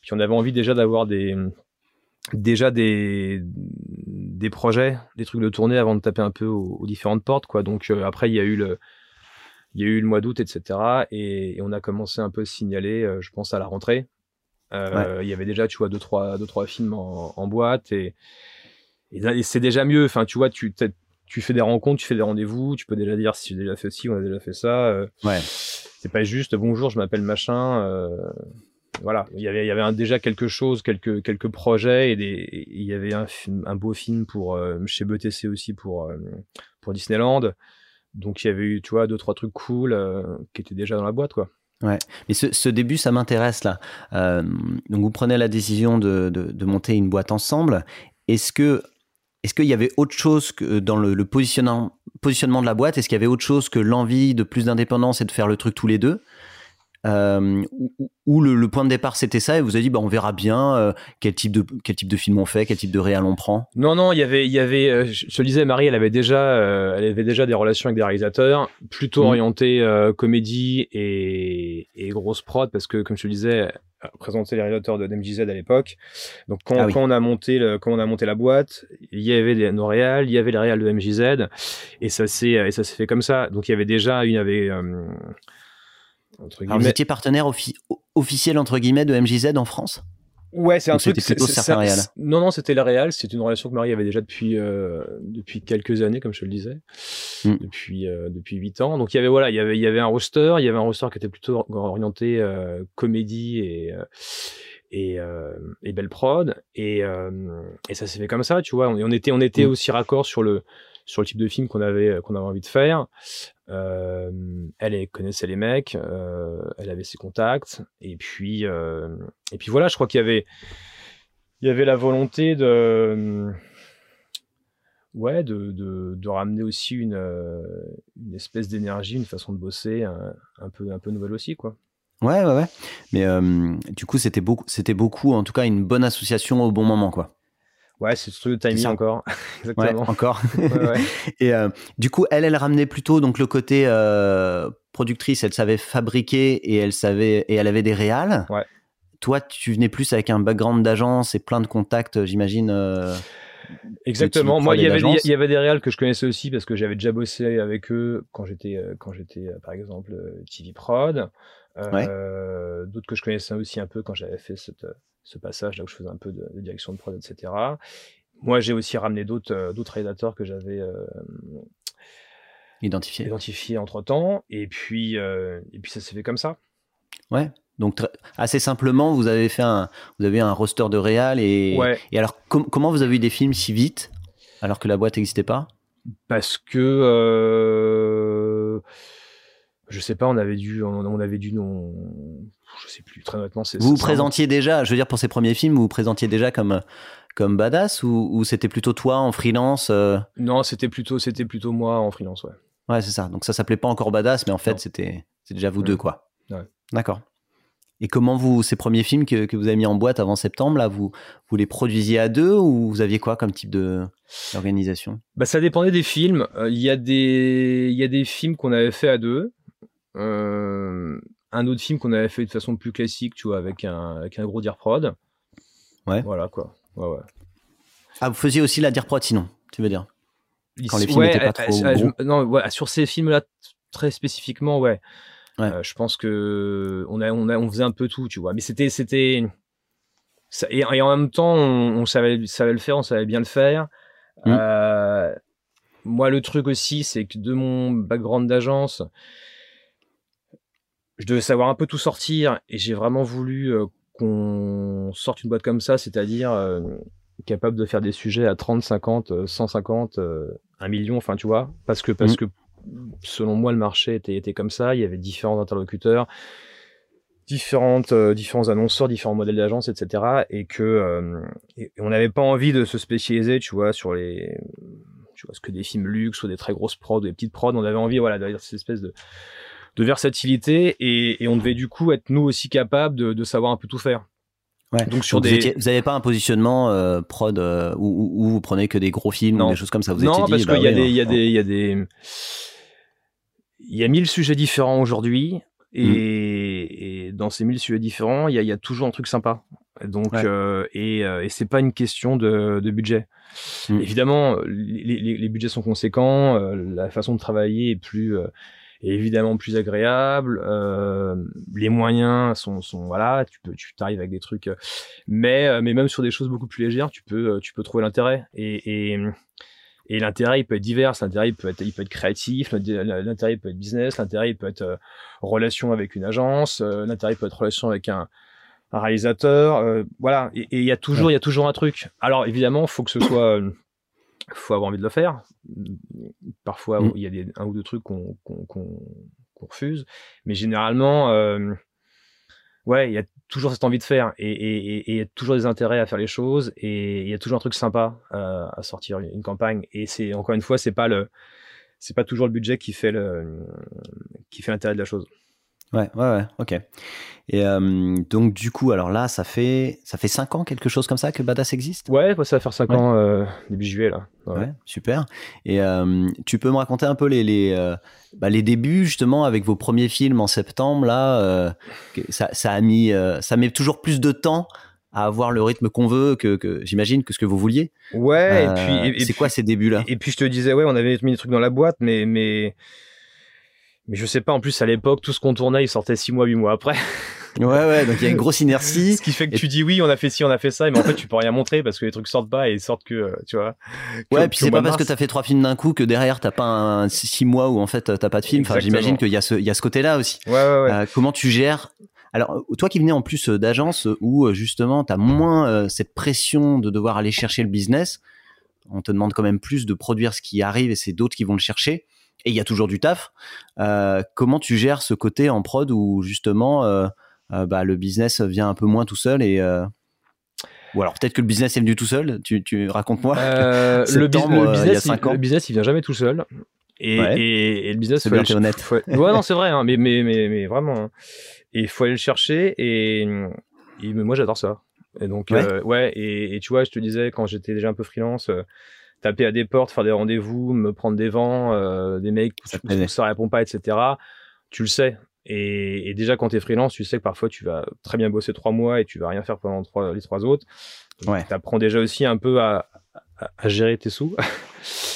Puis on avait envie déjà d'avoir des déjà des des projets, des trucs de tournée avant de taper un peu aux, différentes portes, quoi. Donc euh, après, il y a eu le il y a eu le mois d'août, etc. Et, on a commencé un peu à signaler, euh, je pense, à la rentrée. Euh, il y avait déjà, tu vois, deux trois deux trois films en, boîte et, et, c'est déjà mieux. Enfin, tu vois, tu tu fais des rencontres, tu fais des rendez-vous, tu peux déjà dire si j'ai déjà fait ci, on a déjà fait ça. ouais c'est pas juste bonjour, je m'appelle machin. Euh, voilà, il y avait, déjà quelque chose, quelques, projets et, il y avait un, beau film pour euh, chez BTC aussi pour, euh, pour Disneyland. Donc il y avait eu, tu vois, deux trois trucs cool qui étaient déjà dans la boîte, quoi. Ouais, mais ce, début, ça m'intéresse là. donc vous prenez la décision de, de, de monter une boîte ensemble. Est-ce que est-ce qu'il y avait autre chose que dans le, positionnement, positionnement de la boîte? Est-ce qu'il y avait autre chose que l'envie de plus d'indépendance et de faire le truc tous les deux? Euh, ou, le, point de départ c'était ça et vous avez dit bah on verra bien euh, quel type de quel type de film on fait quel type de réal on prend? Non non il y avait il y avait euh, je te le disais Marie elle avait déjà elle avait déjà des relations avec des réalisateurs plutôt mmh. orientés comédie et, et grosse prod parce que comme je te le disais présenter les réalisateurs de MJZ à l'époque. Donc quand, ah quand, on a monté le, quand on a monté la boîte, il y avait des, nos réals, il y avait les réals de MJZ et ça s'est ça s'est fait comme ça. Donc il y avait déjà une avait euh, entre Alors vous étiez partenaire officiel entre guillemets de MJZ en France? Ouais, c'est un truc. C'était plutôt réel. Non, non, c'était la réal. C'est une relation que Marie avait déjà depuis euh, depuis quelques années, comme je te le disais, mm. depuis euh, depuis huit ans. Donc il y avait voilà, il y avait il y avait un roster, il y avait un roster qui était plutôt orienté euh, comédie et euh, et, euh, et belle prod et et ça s'est fait comme ça, tu vois. On, on était on était mm. aussi raccord sur le sur le type de film qu'on avait qu'on avait envie de faire. Euh, elle connaissait les mecs, euh, elle avait ses contacts, et puis euh, et puis voilà, je crois qu'il y avait il y avait la volonté de ouais de, de, ramener aussi une, une espèce d'énergie, une façon de bosser un, un, peu un peu nouvelle aussi quoi. Ouais ouais ouais. Mais du coup c'était beaucoup c'était beaucoup en tout cas une bonne association au bon moment quoi. Ouais, c'est ce truc de timing encore. Exactement. Ouais, encore. et euh, du coup, elle, elle ramenait plutôt donc le côté euh, productrice. Elle savait fabriquer et elle savait et elle avait des réals. Ouais. Toi, tu venais plus avec un background d'agence et plein de contacts, j'imagine. Euh, Exactement. Moi, il y avait il y avait des réals que je connaissais aussi parce que j'avais déjà bossé avec eux quand j'étais quand j'étais par exemple TV Prod. D'autres que je connaissais aussi un peu quand j'avais fait cette ce passage là où je faisais un peu de, direction de prod, etc. Moi, j'ai aussi ramené d'autres euh, d'autres réalisateurs que j'avais euh, identifiés identifié entre temps, et puis euh, et puis ça s'est fait comme ça. Ouais. Donc assez simplement, vous avez fait un vous avez un roster de réal et et alors comment vous avez eu des films si vite alors que la boîte n'existait pas? Parce que je sais pas, on avait dû, on, avait dû, je sais plus très honnêtement. Vous vous présentiez déjà, je veux dire pour ces premiers films, vous vous présentiez déjà comme comme badass ou, c'était plutôt toi en freelance Non, c'était plutôt c'était plutôt moi en freelance, ouais. Ouais, c'est ça. Donc ça s'appelait pas encore badass, mais en fait c'était déjà vous deux quoi. Ouais. D'accord. Et comment vous, ces premiers films que, que, vous avez mis en boîte avant septembre, là, vous, vous les produisiez à deux ou vous aviez quoi comme type d'organisation? Bah, Ça dépendait des films. Euh, il y, a des, y a des films qu'on avait fait à deux. Euh, un autre film qu'on avait fait de façon plus classique, tu vois, avec un, avec un gros dire prod. Ouais. Voilà, quoi. Ouais, ouais. Ah, vous faisiez aussi la dire prod sinon, tu veux dire Quand les films n'étaient pas trop gros. Non, ouais, sur ces films-là, très spécifiquement, ouais. Euh, je pense que on, a, on, a, on faisait un peu tout, tu vois. Mais c'était, c'était, et, et, en même temps, on, savait, savait le faire, on savait bien le faire. Mmh. Euh, moi, le truc aussi, c'est que de mon background d'agence, je devais savoir un peu tout sortir, et j'ai vraiment voulu euh, qu'on sorte une boîte comme ça, c'est-à-dire capable de faire des sujets à 30, 50, 150, 1 million, enfin, tu vois, parce que parce mmh. que selon moi, le marché était, était comme ça. Il y avait différents interlocuteurs, différentes, euh, différents annonceurs, différents modèles d'agence, etc. Et que euh, on n'avait pas envie de se spécialiser, tu vois, sur les, tu vois, ce que des films luxe ou des très grosses prods ou des petites prods. On avait envie, voilà, d'avoir cette espèce de, de versatilité et, et, on devait du coup être nous aussi capables de, de savoir un peu tout faire. Ouais. Donc sur des... vous n'avez pas un positionnement euh, prod où, vous prenez que des gros films ou des choses comme ça. Vous non, parce qu'il y, a des, il y a des, il y a des, il y a mille sujets différents aujourd'hui. Mmh. Et, dans ces mille sujets différents, il y a, toujours un truc sympa. Donc, euh, et, euh, et c'est pas une question de, budget. Mmh. Évidemment, les, budgets sont conséquents, euh, la façon de travailler est plus, évidemment plus agréable. les moyens sont, sont, voilà, tu peux, tu t'arrives avec des trucs, mais, mais même sur des choses beaucoup plus légères, tu peux, tu peux trouver l'intérêt. Et, et et l'intérêt, il peut être divers. L'intérêt, il peut être, il peut être créatif. L'intérêt, il peut être business. L'intérêt, il peut être euh, relation avec une agence. Euh, l'intérêt, il peut être relation avec un, un réalisateur. Euh, voilà. Et il y a toujours, il y a toujours un truc. Alors, évidemment, faut que ce soit, faut avoir envie de le faire. Parfois, mm. il y a des, un ou deux trucs qu'on refuse. Mais généralement, ouais, il y a toujours cette envie de faire et il y a toujours des intérêts à faire les choses et il y a toujours un truc sympa euh, à sortir une campagne et c'est encore une fois c'est pas le c'est pas toujours le budget qui fait l'intérêt de la chose. Ouais, ouais, ouais, ok. Et euh, donc du coup, alors là, ça fait ça fait cinq ans quelque chose comme ça que Badass existe? Ouais, ça va faire cinq ans euh, début juillet là. Ouais, super. Et euh, tu peux me raconter un peu les les, bah, les débuts justement avec vos premiers films en septembre là. ça, ça a mis ça met toujours plus de temps à avoir le rythme qu'on veut que, que j'imagine que ce que vous vouliez. Ouais. et puis c'est quoi ces débuts là Et puis je te disais ouais, on avait mis des trucs dans la boîte, mais mais mais je sais pas, en plus, à l'époque, tout ce qu'on tournait, il sortait six mois, huit mois après. Ouais, ouais, donc il y a une grosse inertie. Ce qui fait que tu dis oui, on a fait ci, on a fait ça, mais en fait, tu peux rien montrer parce que les trucs sortent pas et ils sortent que, euh, tu vois. ouais, puis c'est pas parce que t'as fait trois films d'un coup que derrière t'as pas un six mois où en fait t'as pas de film. Enfin, j'imagine qu'il y a ce, il y a ce côté-là aussi. Ouais, ouais, ouais. Euh, comment tu gères? Alors, toi qui venais en plus euh, d'agence où justement tu as moins cette pression de devoir aller chercher le business, on te demande quand même plus de produire ce qui arrive et c'est d'autres qui vont le chercher et il y a toujours du taf. Euh, comment tu gères ce côté en prod où justement euh, euh, bah, le business vient un peu moins tout seul et ou alors peut-être que le business est venu tout seul. Tu, tu raconte-moi. le, business, il, le business, il vient jamais tout seul. Et, et, le business, c'est bien, honnête. ouais, non, c'est vrai, hein, mais, mais, mais, mais, vraiment. Hein. Et il faut aller le chercher. Et, et moi, j'adore ça. Et donc, ouais, ouais et, et, tu vois, je te disais, quand j'étais déjà un peu freelance, taper à des portes, faire des rendez-vous, me prendre des vents, euh, des mecs, ça, ça répond pas, etc. Tu le sais. Et, déjà, quand tu es freelance, tu sais que parfois tu vas très bien bosser trois mois et tu vas rien faire pendant trois, les trois autres. Ouais. Tu apprends déjà aussi un peu à, à, gérer tes sous.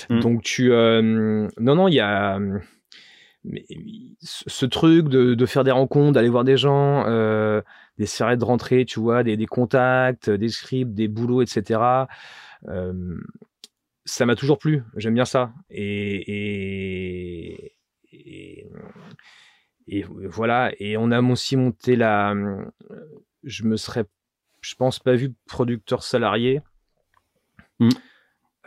Mm. Donc, tu. Euh, non, non, il y a. Mais, ce truc de, de, faire des rencontres, d'aller voir des gens, euh, d'essayer de rentrer, tu vois, des, des, contacts, des scripts, des boulots, etc. Euh, ça m'a toujours plu. J'aime bien ça. Et, et, et, voilà. Et on a aussi monté la. Je me serais, je pense, pas vu producteur salarié. Hmm.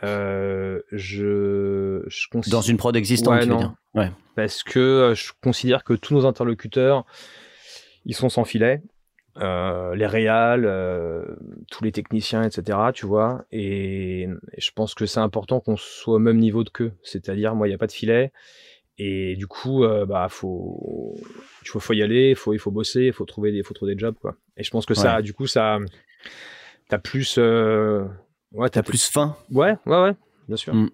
Euh, je, je Dans une prod existante, ouais, tu veux dire. Ouais. Parce que euh, je considère que tous nos interlocuteurs, ils sont sans filet. Euh, les réals, euh, tous les techniciens, etc. Tu vois. Et, et je pense que c'est important qu'on soit au même niveau de queue. C'est-à-dire, moi, il n'y a pas de filet. Et du coup, euh, bah, faut, tu faut, faut y aller, faut, il faut bosser, il faut trouver des, faut trouver des jobs, quoi. Et je pense que ça, Ouais. du coup, ça, t'as plus, euh, ouais, T'as plus faim. Ouais, ouais, ouais, bien sûr. Mm.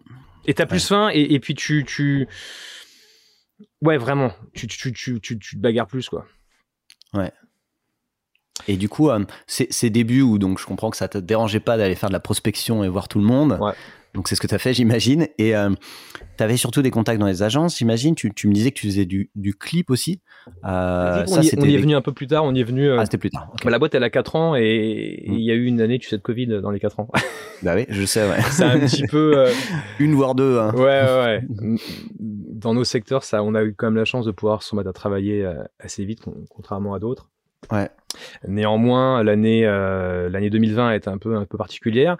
Et t'as plus faim, et, et puis tu, tu, ouais, vraiment, tu, tu, tu, tu, tu te bagarres plus, quoi. Et du coup, euh, ces, débuts où donc je comprends que ça te dérangeait pas d'aller faire de la prospection et voir tout le monde. Ouais. Donc c'est ce que tu as fait, j'imagine. Et tu avais surtout des contacts dans les agences, j'imagine. Tu, tu me disais que tu faisais du, du clip aussi. Euh, on, ça, y, on y est venu un peu plus tard, on y est venu. euh, Ah, c'était plus tard. bah, la boîte, elle a 4 ans, et et il y a eu une année, tu sais, de Covid dans les 4 ans. Bah oui, je sais, ouais. c'est un petit peu. euh, Une voire deux. hein. Ouais, ouais, ouais. Dans nos secteurs, ça, on a eu quand même la chance de pouvoir se mettre à travailler euh, assez vite, con- contrairement à d'autres. Ouais. Néanmoins, l'année euh, l'année 2020 a été un peu un peu particulière,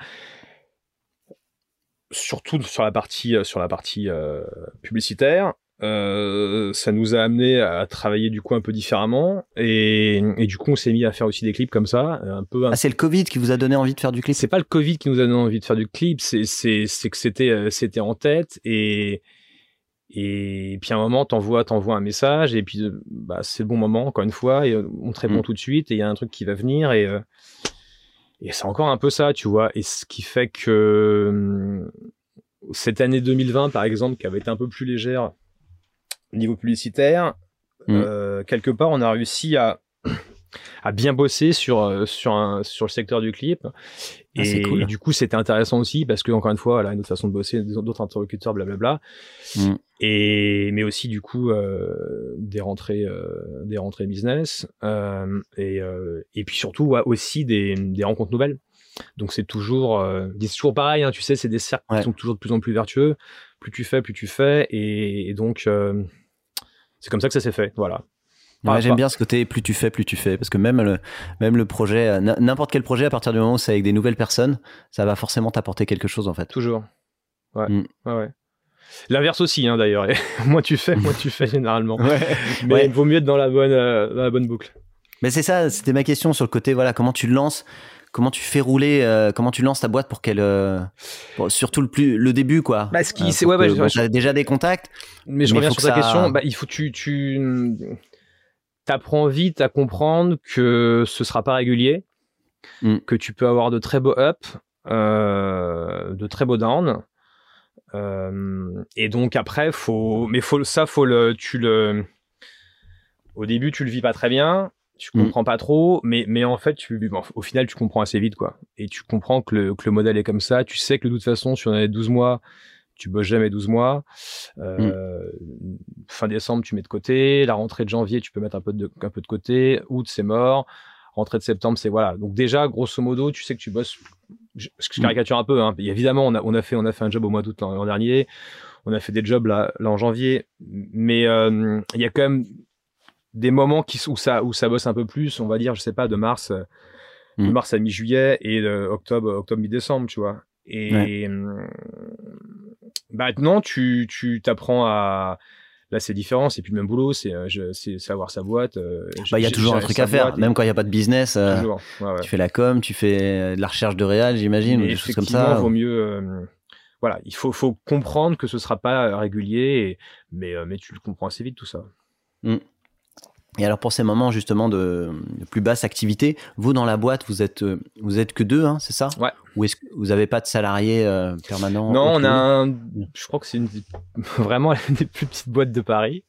surtout sur la partie euh, sur la partie euh, publicitaire. Euh, ça nous a amené à travailler du coup un peu différemment et, et du coup on s'est mis à faire aussi des clips comme ça, un peu Ah, c'est le Covid qui vous a donné envie de faire du clip? C'est pas le Covid qui nous a donné envie de faire du clip, c'est c'est que c'était euh, c'était en tête et et puis à un moment t'envoies t'envoies un message et puis euh, bah c'est le bon moment encore une fois et euh, on te répond Mm. tout de suite et il y a un truc qui va venir et euh, et c'est encore un peu ça tu vois et ce qui fait que cette année 2020 par exemple qui avait été un peu plus légère au niveau publicitaire Mm. euh, quelque part on a réussi à à bien bosser sur euh, sur un sur le secteur du clip Ah, et, cool. et du coup c'était intéressant aussi parce que encore une fois là une autre façon de bosser d'autres interlocuteurs blablabla Mm. et mais aussi du coup euh, des rentrées euh, des rentrées business euh, et et puis surtout ouais, aussi des des rencontres nouvelles donc c'est toujours c'est toujours pareil hein, tu sais c'est des cercles Ouais. qui sont toujours de plus en plus vertueux plus tu fais plus tu fais et, et donc c'est comme ça que ça s'est fait voilà Ouais, J'aime bien ce côté plus tu fais, plus tu fais. Parce que même le, même le projet, euh, n'importe quel projet, à partir du moment où c'est avec des nouvelles personnes, ça va forcément t'apporter quelque chose en fait. Toujours. Ouais. Mm. ouais, ouais. L'inverse aussi, hein, d'ailleurs. moins tu fais, moins tu fais généralement. Mais Ouais. il vaut mieux être dans la bonne, euh, dans la bonne boucle. Mais c'est ça, c'était ma question sur le côté, voilà, comment tu lances, comment tu fais rouler, euh, comment tu lances ta boîte pour qu'elle, euh, surtout le plus, le début quoi. Bah, ce qui- Euh, c'est- ouais, ouais, que- je- bon, je- t'as déjà des contacts. Mais je Mais reviens sur ta ça- question. Bah, il faut tu, tu apprends vite à comprendre que ce sera pas régulier, Mm. que tu peux avoir de très beaux ups, euh, de très beaux downs. Euh, et donc après, faut, mais faut ça, faut le, tu le, au début, tu le vis pas très bien, tu Mm. comprends pas trop, mais, mais en fait, tu, bon, au final, tu comprends assez vite, quoi. Et tu comprends que le, que le modèle est comme ça. Tu sais que de toute façon, sur les 12 mois, tu bosses jamais 12 mois. Euh, Fin décembre, tu mets de côté. La rentrée de janvier, tu peux mettre un peu de, un peu de côté. Août, c'est mort. Rentrée de septembre, c'est voilà. Donc déjà, grosso modo, tu sais que tu bosses. Je, je Mm. caricature un peu. Hein. Et évidemment, on a, on a fait, on a fait un job au mois d'août l'an dernier. On a fait des jobs là, là en janvier. Mais euh, il y a quand même des moments qui, où ça, où ça bosse un peu plus. On va dire, je sais pas, de mars, euh, de Mm. mars à mi-juillet et de octobre, octobre mi-décembre, tu vois. Et hum, maintenant, tu, tu t'apprends à. Là, c'est différent, c'est plus le même boulot, c'est, euh, je- c'est savoir sa boîte. euh, Bah, il y a toujours un truc à faire, boîte même quand il n'y a pas de business. euh, Toujours, ouais, ouais. Tu fais la com, tu fais de la recherche de réal, j'imagine, ou des choses comme ça. vaut mieux. euh, voilà, il faut, faut comprendre que ce sera pas euh, régulier, et- mais, euh, mais tu le comprends assez vite tout ça. Et alors pour ces moments justement de, de plus basse activité, vous dans la boîte, vous êtes euh, vous êtes que deux, hein, c'est ça? Ouais. Ou est-ce que vous avez pas de salariés euh, permanents Non, on a un, je crois que c'est une vraiment une des plus petites boîtes de Paris.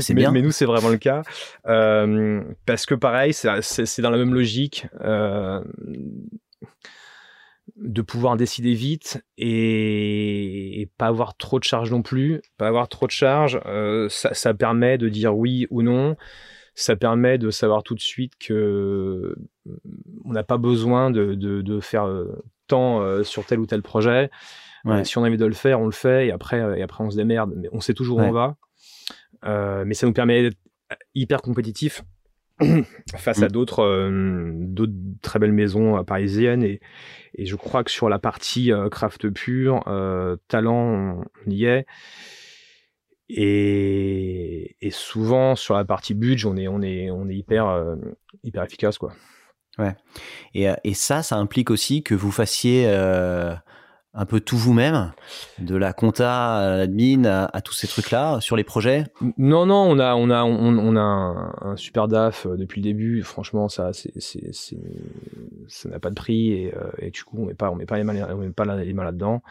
C'est mais, bien. mais nous, c'est vraiment le cas. Euh, parce que pareil, c'est dans la même logique euh, de pouvoir décider vite et, et pas avoir trop de charges non plus. Pas avoir trop de charges, euh, ça, ça permet de dire oui ou non. Ça permet de savoir tout de suite que euh, on n'a pas besoin de, de, de faire euh, tant euh, sur tel ou tel projet. Ouais. Si on a envie de le faire, on le fait et après, et après on se démerde. Mais on sait toujours où Ouais. on va. Euh, mais ça nous permet d'être hyper compétitif face à Mm. d'autres euh, d'autres très belles maisons parisiennes et, et je crois que sur la partie euh, craft pur talent on y est Et, et, souvent sur la partie budget, on est, on est, on est hyper, euh, hyper efficace quoi. Ouais. Et, et, ça, ça implique aussi que vous fassiez euh, un peu tout vous-même, de la compta à l'admin à, tous ces trucs-là sur les projets? Non, non, on a, on a, on, a un, super DAF euh, depuis le début. Franchement, ça, c'est, c'est, ça n'a pas de prix et, et, du coup, on met pas, on met pas les mains, on met pas les mains là-dedans.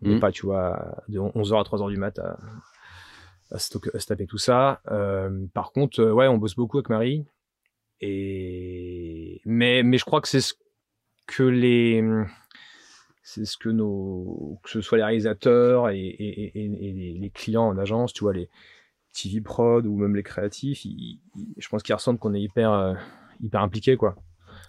On met mmh. pas, tu vois, de 11h à 3h du mat à, à se, taper tout ça. Euh, par contre, euh, ouais, on bosse beaucoup avec Marie. Et mais mais je crois que c'est ce que les c'est ce que nos que ce soit les réalisateurs et, les clients en agence, tu vois les TV prod ou même les créatifs, je pense qu'ils ressentent qu'on est hyper euh, hyper impliqué quoi.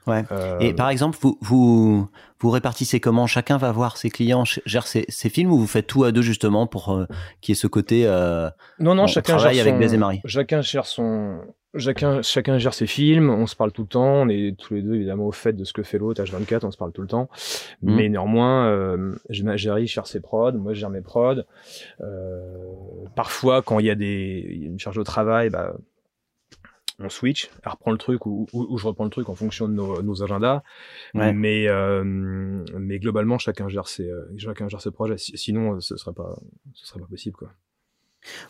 Ouais. Et par exemple, vous, vous, vous répartissez comment? Chacun va voir ses clients, gère ses, ses, films ou vous faites tout à deux justement pour euh, qu'il y ait ce côté euh, Non, non, chacun gère avec son, et Marie. Chacun gère son. Chacun, chacun gère ses films, on se parle tout le temps, on est tous les deux évidemment au fait de ce que fait l'autre, H24, on se parle tout le temps. Mmh. Mais néanmoins, euh, Jerry gère ses prods, moi je gère mes prods. Euh, parfois, quand il y a des, il y a une charge de travail, bah, on switch, elle reprend le truc ou, ou, je reprends le truc en fonction de nos, nos agendas. Mais, euh, mais globalement, chacun gère ses, euh, chacun gère ses projets. Sinon, ce serait pas, ce serait pas possible, quoi.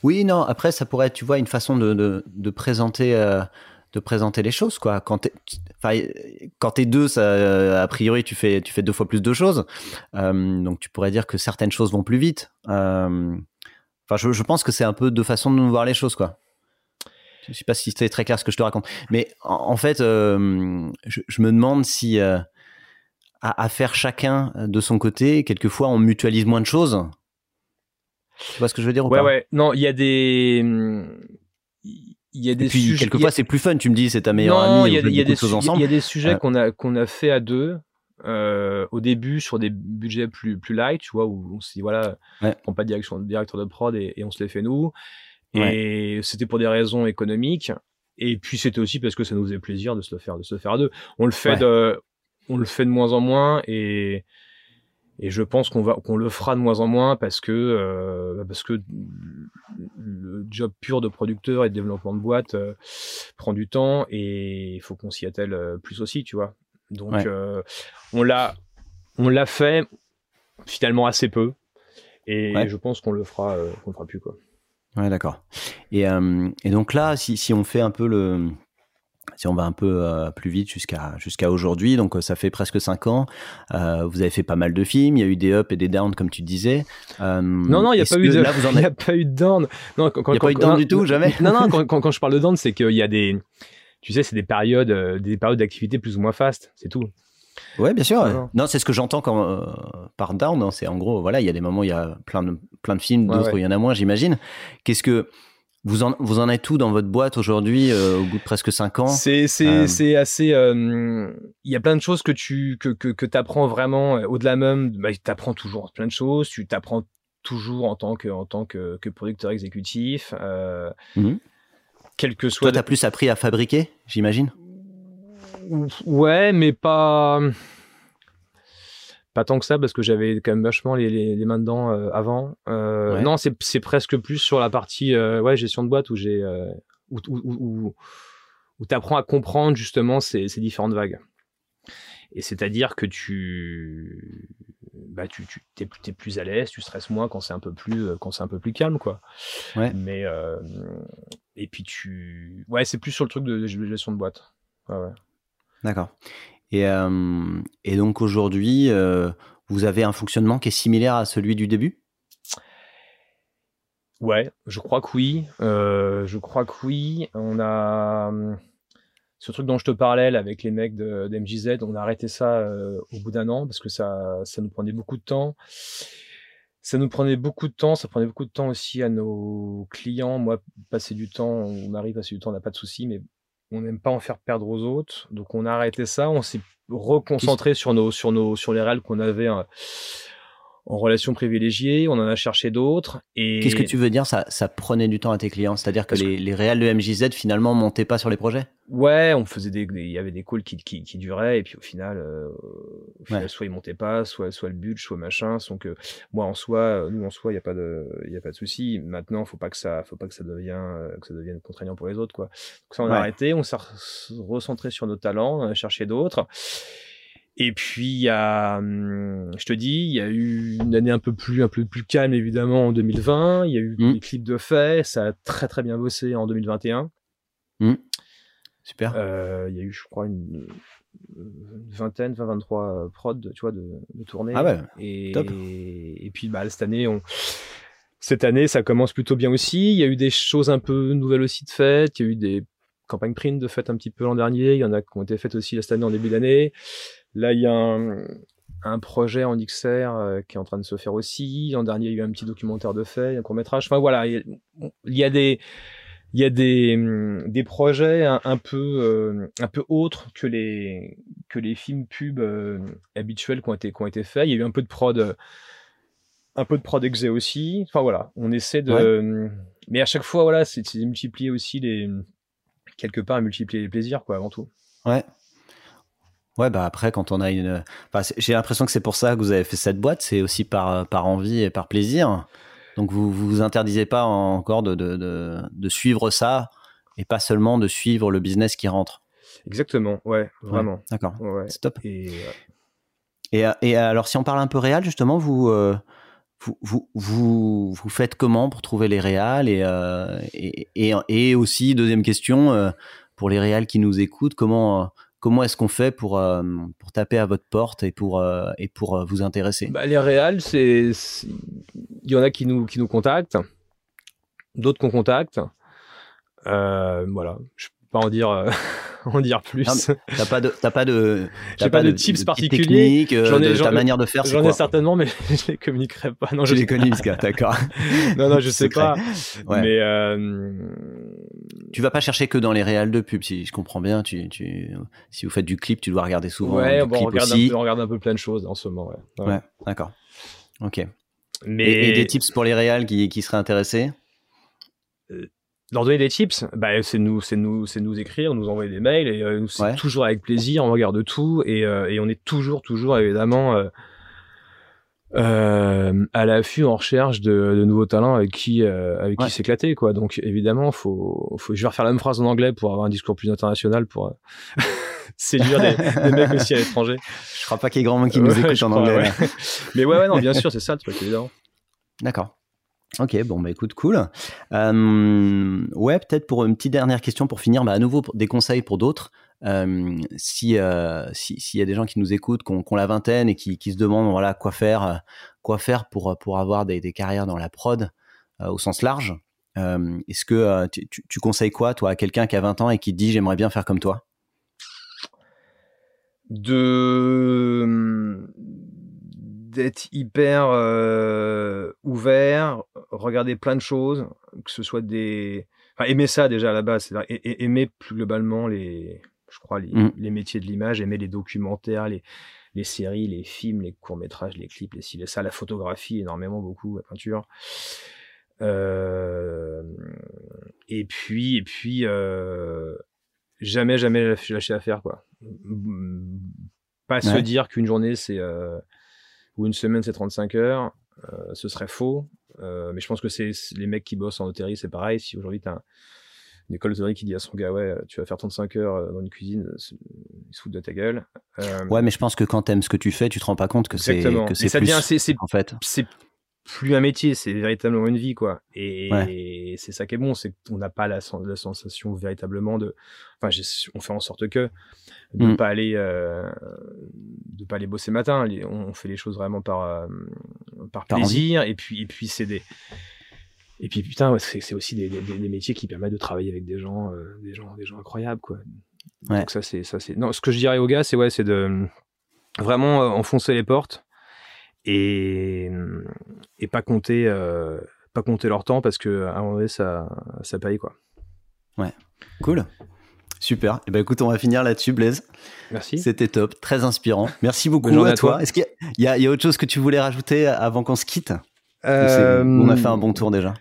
Oui, non. Après, ça pourrait être, tu vois, une façon de, de, de présenter. Euh, de présenter les choses quoi quand t'es quand t'es deux ça a priori tu fais tu fais deux fois plus de choses euh, donc tu pourrais dire que certaines choses vont plus vite euh, enfin je, je pense que c'est un peu deux façons de nous voir les choses quoi je sais pas si c'est très clair ce que je te raconte. Mais en, fait, euh, je, me demande si euh, à, faire chacun de son côté, quelquefois on mutualise moins de choses. Tu vois ce que je veux dire ou ouais, pas? Ouais, Non, il y a des. Il y a des sujets. Quelquefois, c'est plus fun. Tu me dis, c'est ta meilleure amie. Il y, a, y. Il y a des sujets qu'on a qu'on a fait à deux. Euh, au début sur des budgets plus plus light, tu vois, où on s'est dit voilà, on prend pas de direction, directeur de prod et, et on se les fait nous. Et c'était pour des raisons économiques. Et puis c'était aussi parce que ça nous faisait plaisir de se le faire, de se faire à deux. On le fait de, on le fait de moins en moins et, et je pense qu'on va, qu'on le fera de moins en moins parce que, euh, parce que le job pur de producteur et de développement de boîte euh, prend du temps et il faut qu'on s'y attelle euh, plus aussi, tu vois. Donc on l'a, on l'a fait finalement assez peu et je pense qu'on le fera, qu'on le fera plus quoi. Ouais, d'accord. Et, euh, et, donc là, si, si, on fait un peu le. Si on va un peu euh, plus vite jusqu'à jusqu'à aujourd'hui, donc euh, ça fait presque 5 ans. vous avez fait pas mal de films, il y a eu des ups et des downs comme tu disais. non, non, il n'y a, pas eu de, il a pas eu de down. Non, il n'y a pas eu de down du tout, jamais. Non, non, quand, quand, je parle de down, c'est qu'il y a des, tu sais, c'est des périodes, des périodes d'activité plus ou moins fast, c'est tout. Ouais, bien sûr. Non, c'est ce que j'entends quand, euh, par down. Hein. c'est en gros, voilà, il y a des moments, il y a plein de, plein de films, d'autres, il y en a moins, j'imagine. Qu'est-ce que vous en, vous en êtes où dans votre boîte aujourd'hui, euh, au bout de presque 5 ans? C'est euh. assez. Il y a plein de choses que tu que, que, que apprends vraiment au-delà même. Bah, tu apprends toujours plein de choses. Tu t'apprends toujours en tant que, en tant que, que producteur exécutif. Mmh. Quel que soit. Toi, tu as plus appris à fabriquer, j'imagine? Ouais, mais pas pas tant que ça parce que j'avais quand même vachement les, les, mains dedans euh, avant. Euh, non, c'est presque plus sur la partie euh, ouais, gestion de boîte où j'ai où, où, où, tu apprends à comprendre justement ces, ces différentes vagues. Et c'est-à-dire que tu bah tu, tu es, es, plus à l'aise, tu stresses moins quand c'est un peu plus quand c'est un peu plus calme quoi. Ouais. Mais et puis tu ouais, c'est plus sur le truc de gestion de boîte. Ouais, ouais. D'accord. Et, euh, et, donc aujourd'hui, euh, vous avez un fonctionnement qui est similaire à celui du début? Ouais, je crois que oui. Euh, je crois que oui. On a ce truc dont je te parlais avec les mecs d'MJZ, on a arrêté ça au bout d'un an parce que ça, ça nous prenait beaucoup de temps. Ça nous prenait beaucoup de temps, ça prenait beaucoup de temps aussi à nos clients. Moi, passer du temps, on arrive passer du temps, on n'a pas de souci, mais on n'aime pas en faire perdre aux autres. Donc on a arrêté ça, on s'est reconcentré sur nos sur nos sur les règles qu'on avait hein, en relation privilégiée, on en a cherché d'autres. Et qu'est-ce que tu veux dire ça, ça prenait du temps à tes clients, c'est-à-dire que les, les réels de MJZ finalement montaient pas sur les projets? Ouais, on faisait des, il y avait des calls qui, qui, qui duraient et puis au final, euh, au final soit ils montaient pas, soit soit le but, soit machin. Donc euh, moi en soi, nous en soi, il y a pas de, il y a pas de souci. Maintenant, faut pas que ça, faut pas que ça devienne, que ça devienne contraignant pour les autres quoi. Donc ça on a arrêté, on s'est recentré sur nos talents, on a cherché d'autres. Et puis il y a, hum, je te dis, il y a eu une année un peu plus un peu plus calme évidemment en 2020. Il y a eu mmh. des clips de fait, ça a très très bien bossé en 2021. Mmh. Super. Euh, il y a eu, je crois, une, vingtaine, 20, 23 prods, tu vois, de, de tournées. Ah ouais. Et, top. Et, puis bah cette année, on cette année, ça commence plutôt bien aussi. Il y a eu des choses un peu nouvelles aussi de fait. Il y a eu des campagnes print de fait un petit peu l'an dernier. Il y en a qui ont été faites aussi cette année en début d'année. Là, il y a un, projet en XR euh, qui est en train de se faire aussi. L'an dernier, il y a eu un petit documentaire de fait, un court métrage. Enfin voilà, il y a, des il y a des, des projets un, peu euh, un peu autres que les que les films pubs euh, habituels qui ont été qui ont été faits. Il y a eu un peu de prod un peu de prod exé aussi. Enfin voilà, on essaie de mais à chaque fois voilà, c'est de multiplier aussi les quelque part multiplier les plaisirs quoi avant tout. Ouais. Ouais, bah après, quand on a une. j'ai l'impression que c'est pour ça que vous avez fait cette boîte, c'est aussi par, par envie et par plaisir. Donc vous vous interdisez pas encore de, de, de, suivre ça et pas seulement de suivre le business qui rentre. Exactement, ouais, vraiment. D'accord, ouais. stop. Et, et, et, alors, si on parle un peu réel, justement, vous, euh, vous, vous, vous, vous, faites comment pour trouver les réals et, euh, et, et, aussi, deuxième question, euh, pour les réals qui nous écoutent, comment comment est-ce qu'on fait pour, euh, pour taper à votre porte et pour, euh, et pour euh, vous intéresser? Bah, Les réals, c'est il y en a qui nous, qui nous contactent, d'autres qu'on contacte. voilà, pas en dire en dire plus. T'as pas de, t'as pas de, j'ai pas, de, tips particuliers. J'en ai, ta manière de faire. J'en ai certainement, mais je les communiquerai pas. Non, je les communique, d'accord. non, non, je sais pas. Mais tu vas pas chercher que dans les réels de pub, si je comprends bien. Tu, tu, si vous faites du clip, tu dois regarder souvent. Ouais, bon, on regarde, un peu, on regarde un peu plein de choses en ce moment. Ouais, ouais. d'accord. Ok. Mais... Et, des tips pour les réels qui, qui seraient intéressés? Euh, leur donner des tips, bah, c'est nous, c'est nous, c'est nous écrire, nous envoyer des mails et euh, c'est toujours avec plaisir, on regarde tout et, euh, et on est toujours, toujours évidemment euh, à l'affût en recherche de, de, nouveaux talents avec qui, avec qui s'éclater quoi. Donc évidemment, faut, faut, je vais refaire la même phrase en anglais pour avoir un discours plus international pour séduire des, des, mecs aussi à l'étranger. Je crois pas qu'il y ait grand monde qui nous écoute en anglais. Mais ouais, ouais, non, bien sûr, c'est ça le truc évidemment. D'accord. Ok, bon, bah écoute, cool. Euh, ouais, peut-être pour une petite dernière question pour finir, bah, à nouveau des conseils pour d'autres. Euh, si euh, s'il y a des gens qui nous écoutent, qui ont, la vingtaine et qui, se demandent voilà quoi faire, quoi faire pour pour avoir des, des carrières dans la prod au sens large, est-ce que tu, tu, conseilles quoi toi à quelqu'un qui a 20 ans et qui dit j'aimerais bien faire comme toi? De d'être hyper euh, ouvert, regarder plein de choses, que ce soit des, enfin, aimer ça déjà à la base, aimer plus globalement les, je crois les, mmh. les métiers de l'image, aimer les documentaires, les, les séries, les films, les courts métrages, les clips, les cils, ça, la photographie énormément beaucoup, la peinture. Euh, et puis et puis euh, jamais jamais lâcher l'affaire quoi. Pas se dire qu'une journée c'est euh, ou une semaine c'est 35 heures, euh, ce serait faux. Euh, mais je pense que c'est les mecs qui bossent en hôtellerie, c'est pareil. Si aujourd'hui tu as une école d'hôtellerie qui dit à son gars, ouais, tu vas faire 35 heures euh, dans une cuisine, il se fout de ta gueule. ouais, mais je pense que quand t'aimes ce que tu fais, tu te rends pas compte que c'est que c'est plus. en fait. C'est plus un métier, c'est véritablement une vie, quoi. Et, c'est ça qui est bon, c'est qu'on n'a pas la, la, sensation véritablement de. Enfin, on fait en sorte que de ne mm. pas aller, euh, de pas aller bosser matin. On fait les choses vraiment par euh, par, plaisir. Et puis et puis c'est des et puis putain, c'est aussi des, des, métiers qui permettent de travailler avec des gens, euh, des gens, des gens incroyables, quoi. Donc ça c'est ça c'est. Non, ce que je dirais aux gars, c'est ouais, c'est de vraiment enfoncer les portes et, et pas compter euh, pas compter leur temps parce que à un moment donné ça ça paye quoi. Ouais, cool. Super. Et eh ben écoute, on va finir là-dessus, Blaise. Merci. C'était top, très inspirant. Merci beaucoup à, toi. Est-ce qu'il y, a autre chose que tu voulais rajouter avant qu'on se quitte? Euh, On a fait un bon tour déjà?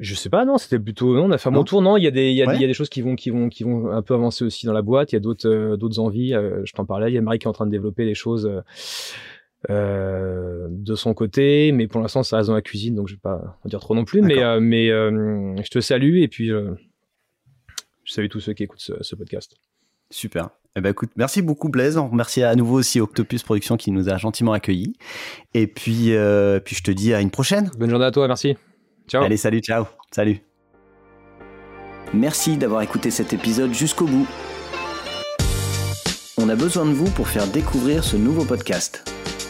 Je sais pas, non, c'était plutôt non, on a fait un bon tour. Non, il y a des il y a, des choses qui vont qui vont qui vont un peu avancer aussi dans la boîte. Il y a d'autres euh, d'autres envies. Euh, je t'en parlais. Il y a Marie qui est en train de développer des choses euh, de son côté, mais pour l'instant ça reste dans la cuisine, donc je vais pas en dire trop non plus. Mais mais je te salue et puis je salue tous ceux qui écoutent ce, podcast. Super. Eh ben écoute, merci beaucoup Blaise. On remercie à nouveau aussi Octopus Productions qui nous a gentiment accueillis. Et puis, puis je te dis à une prochaine. Bonne journée à toi, merci. Allez, salut, ciao. Salut. Merci d'avoir écouté cet épisode jusqu'au bout. On a besoin de vous pour faire découvrir ce nouveau podcast.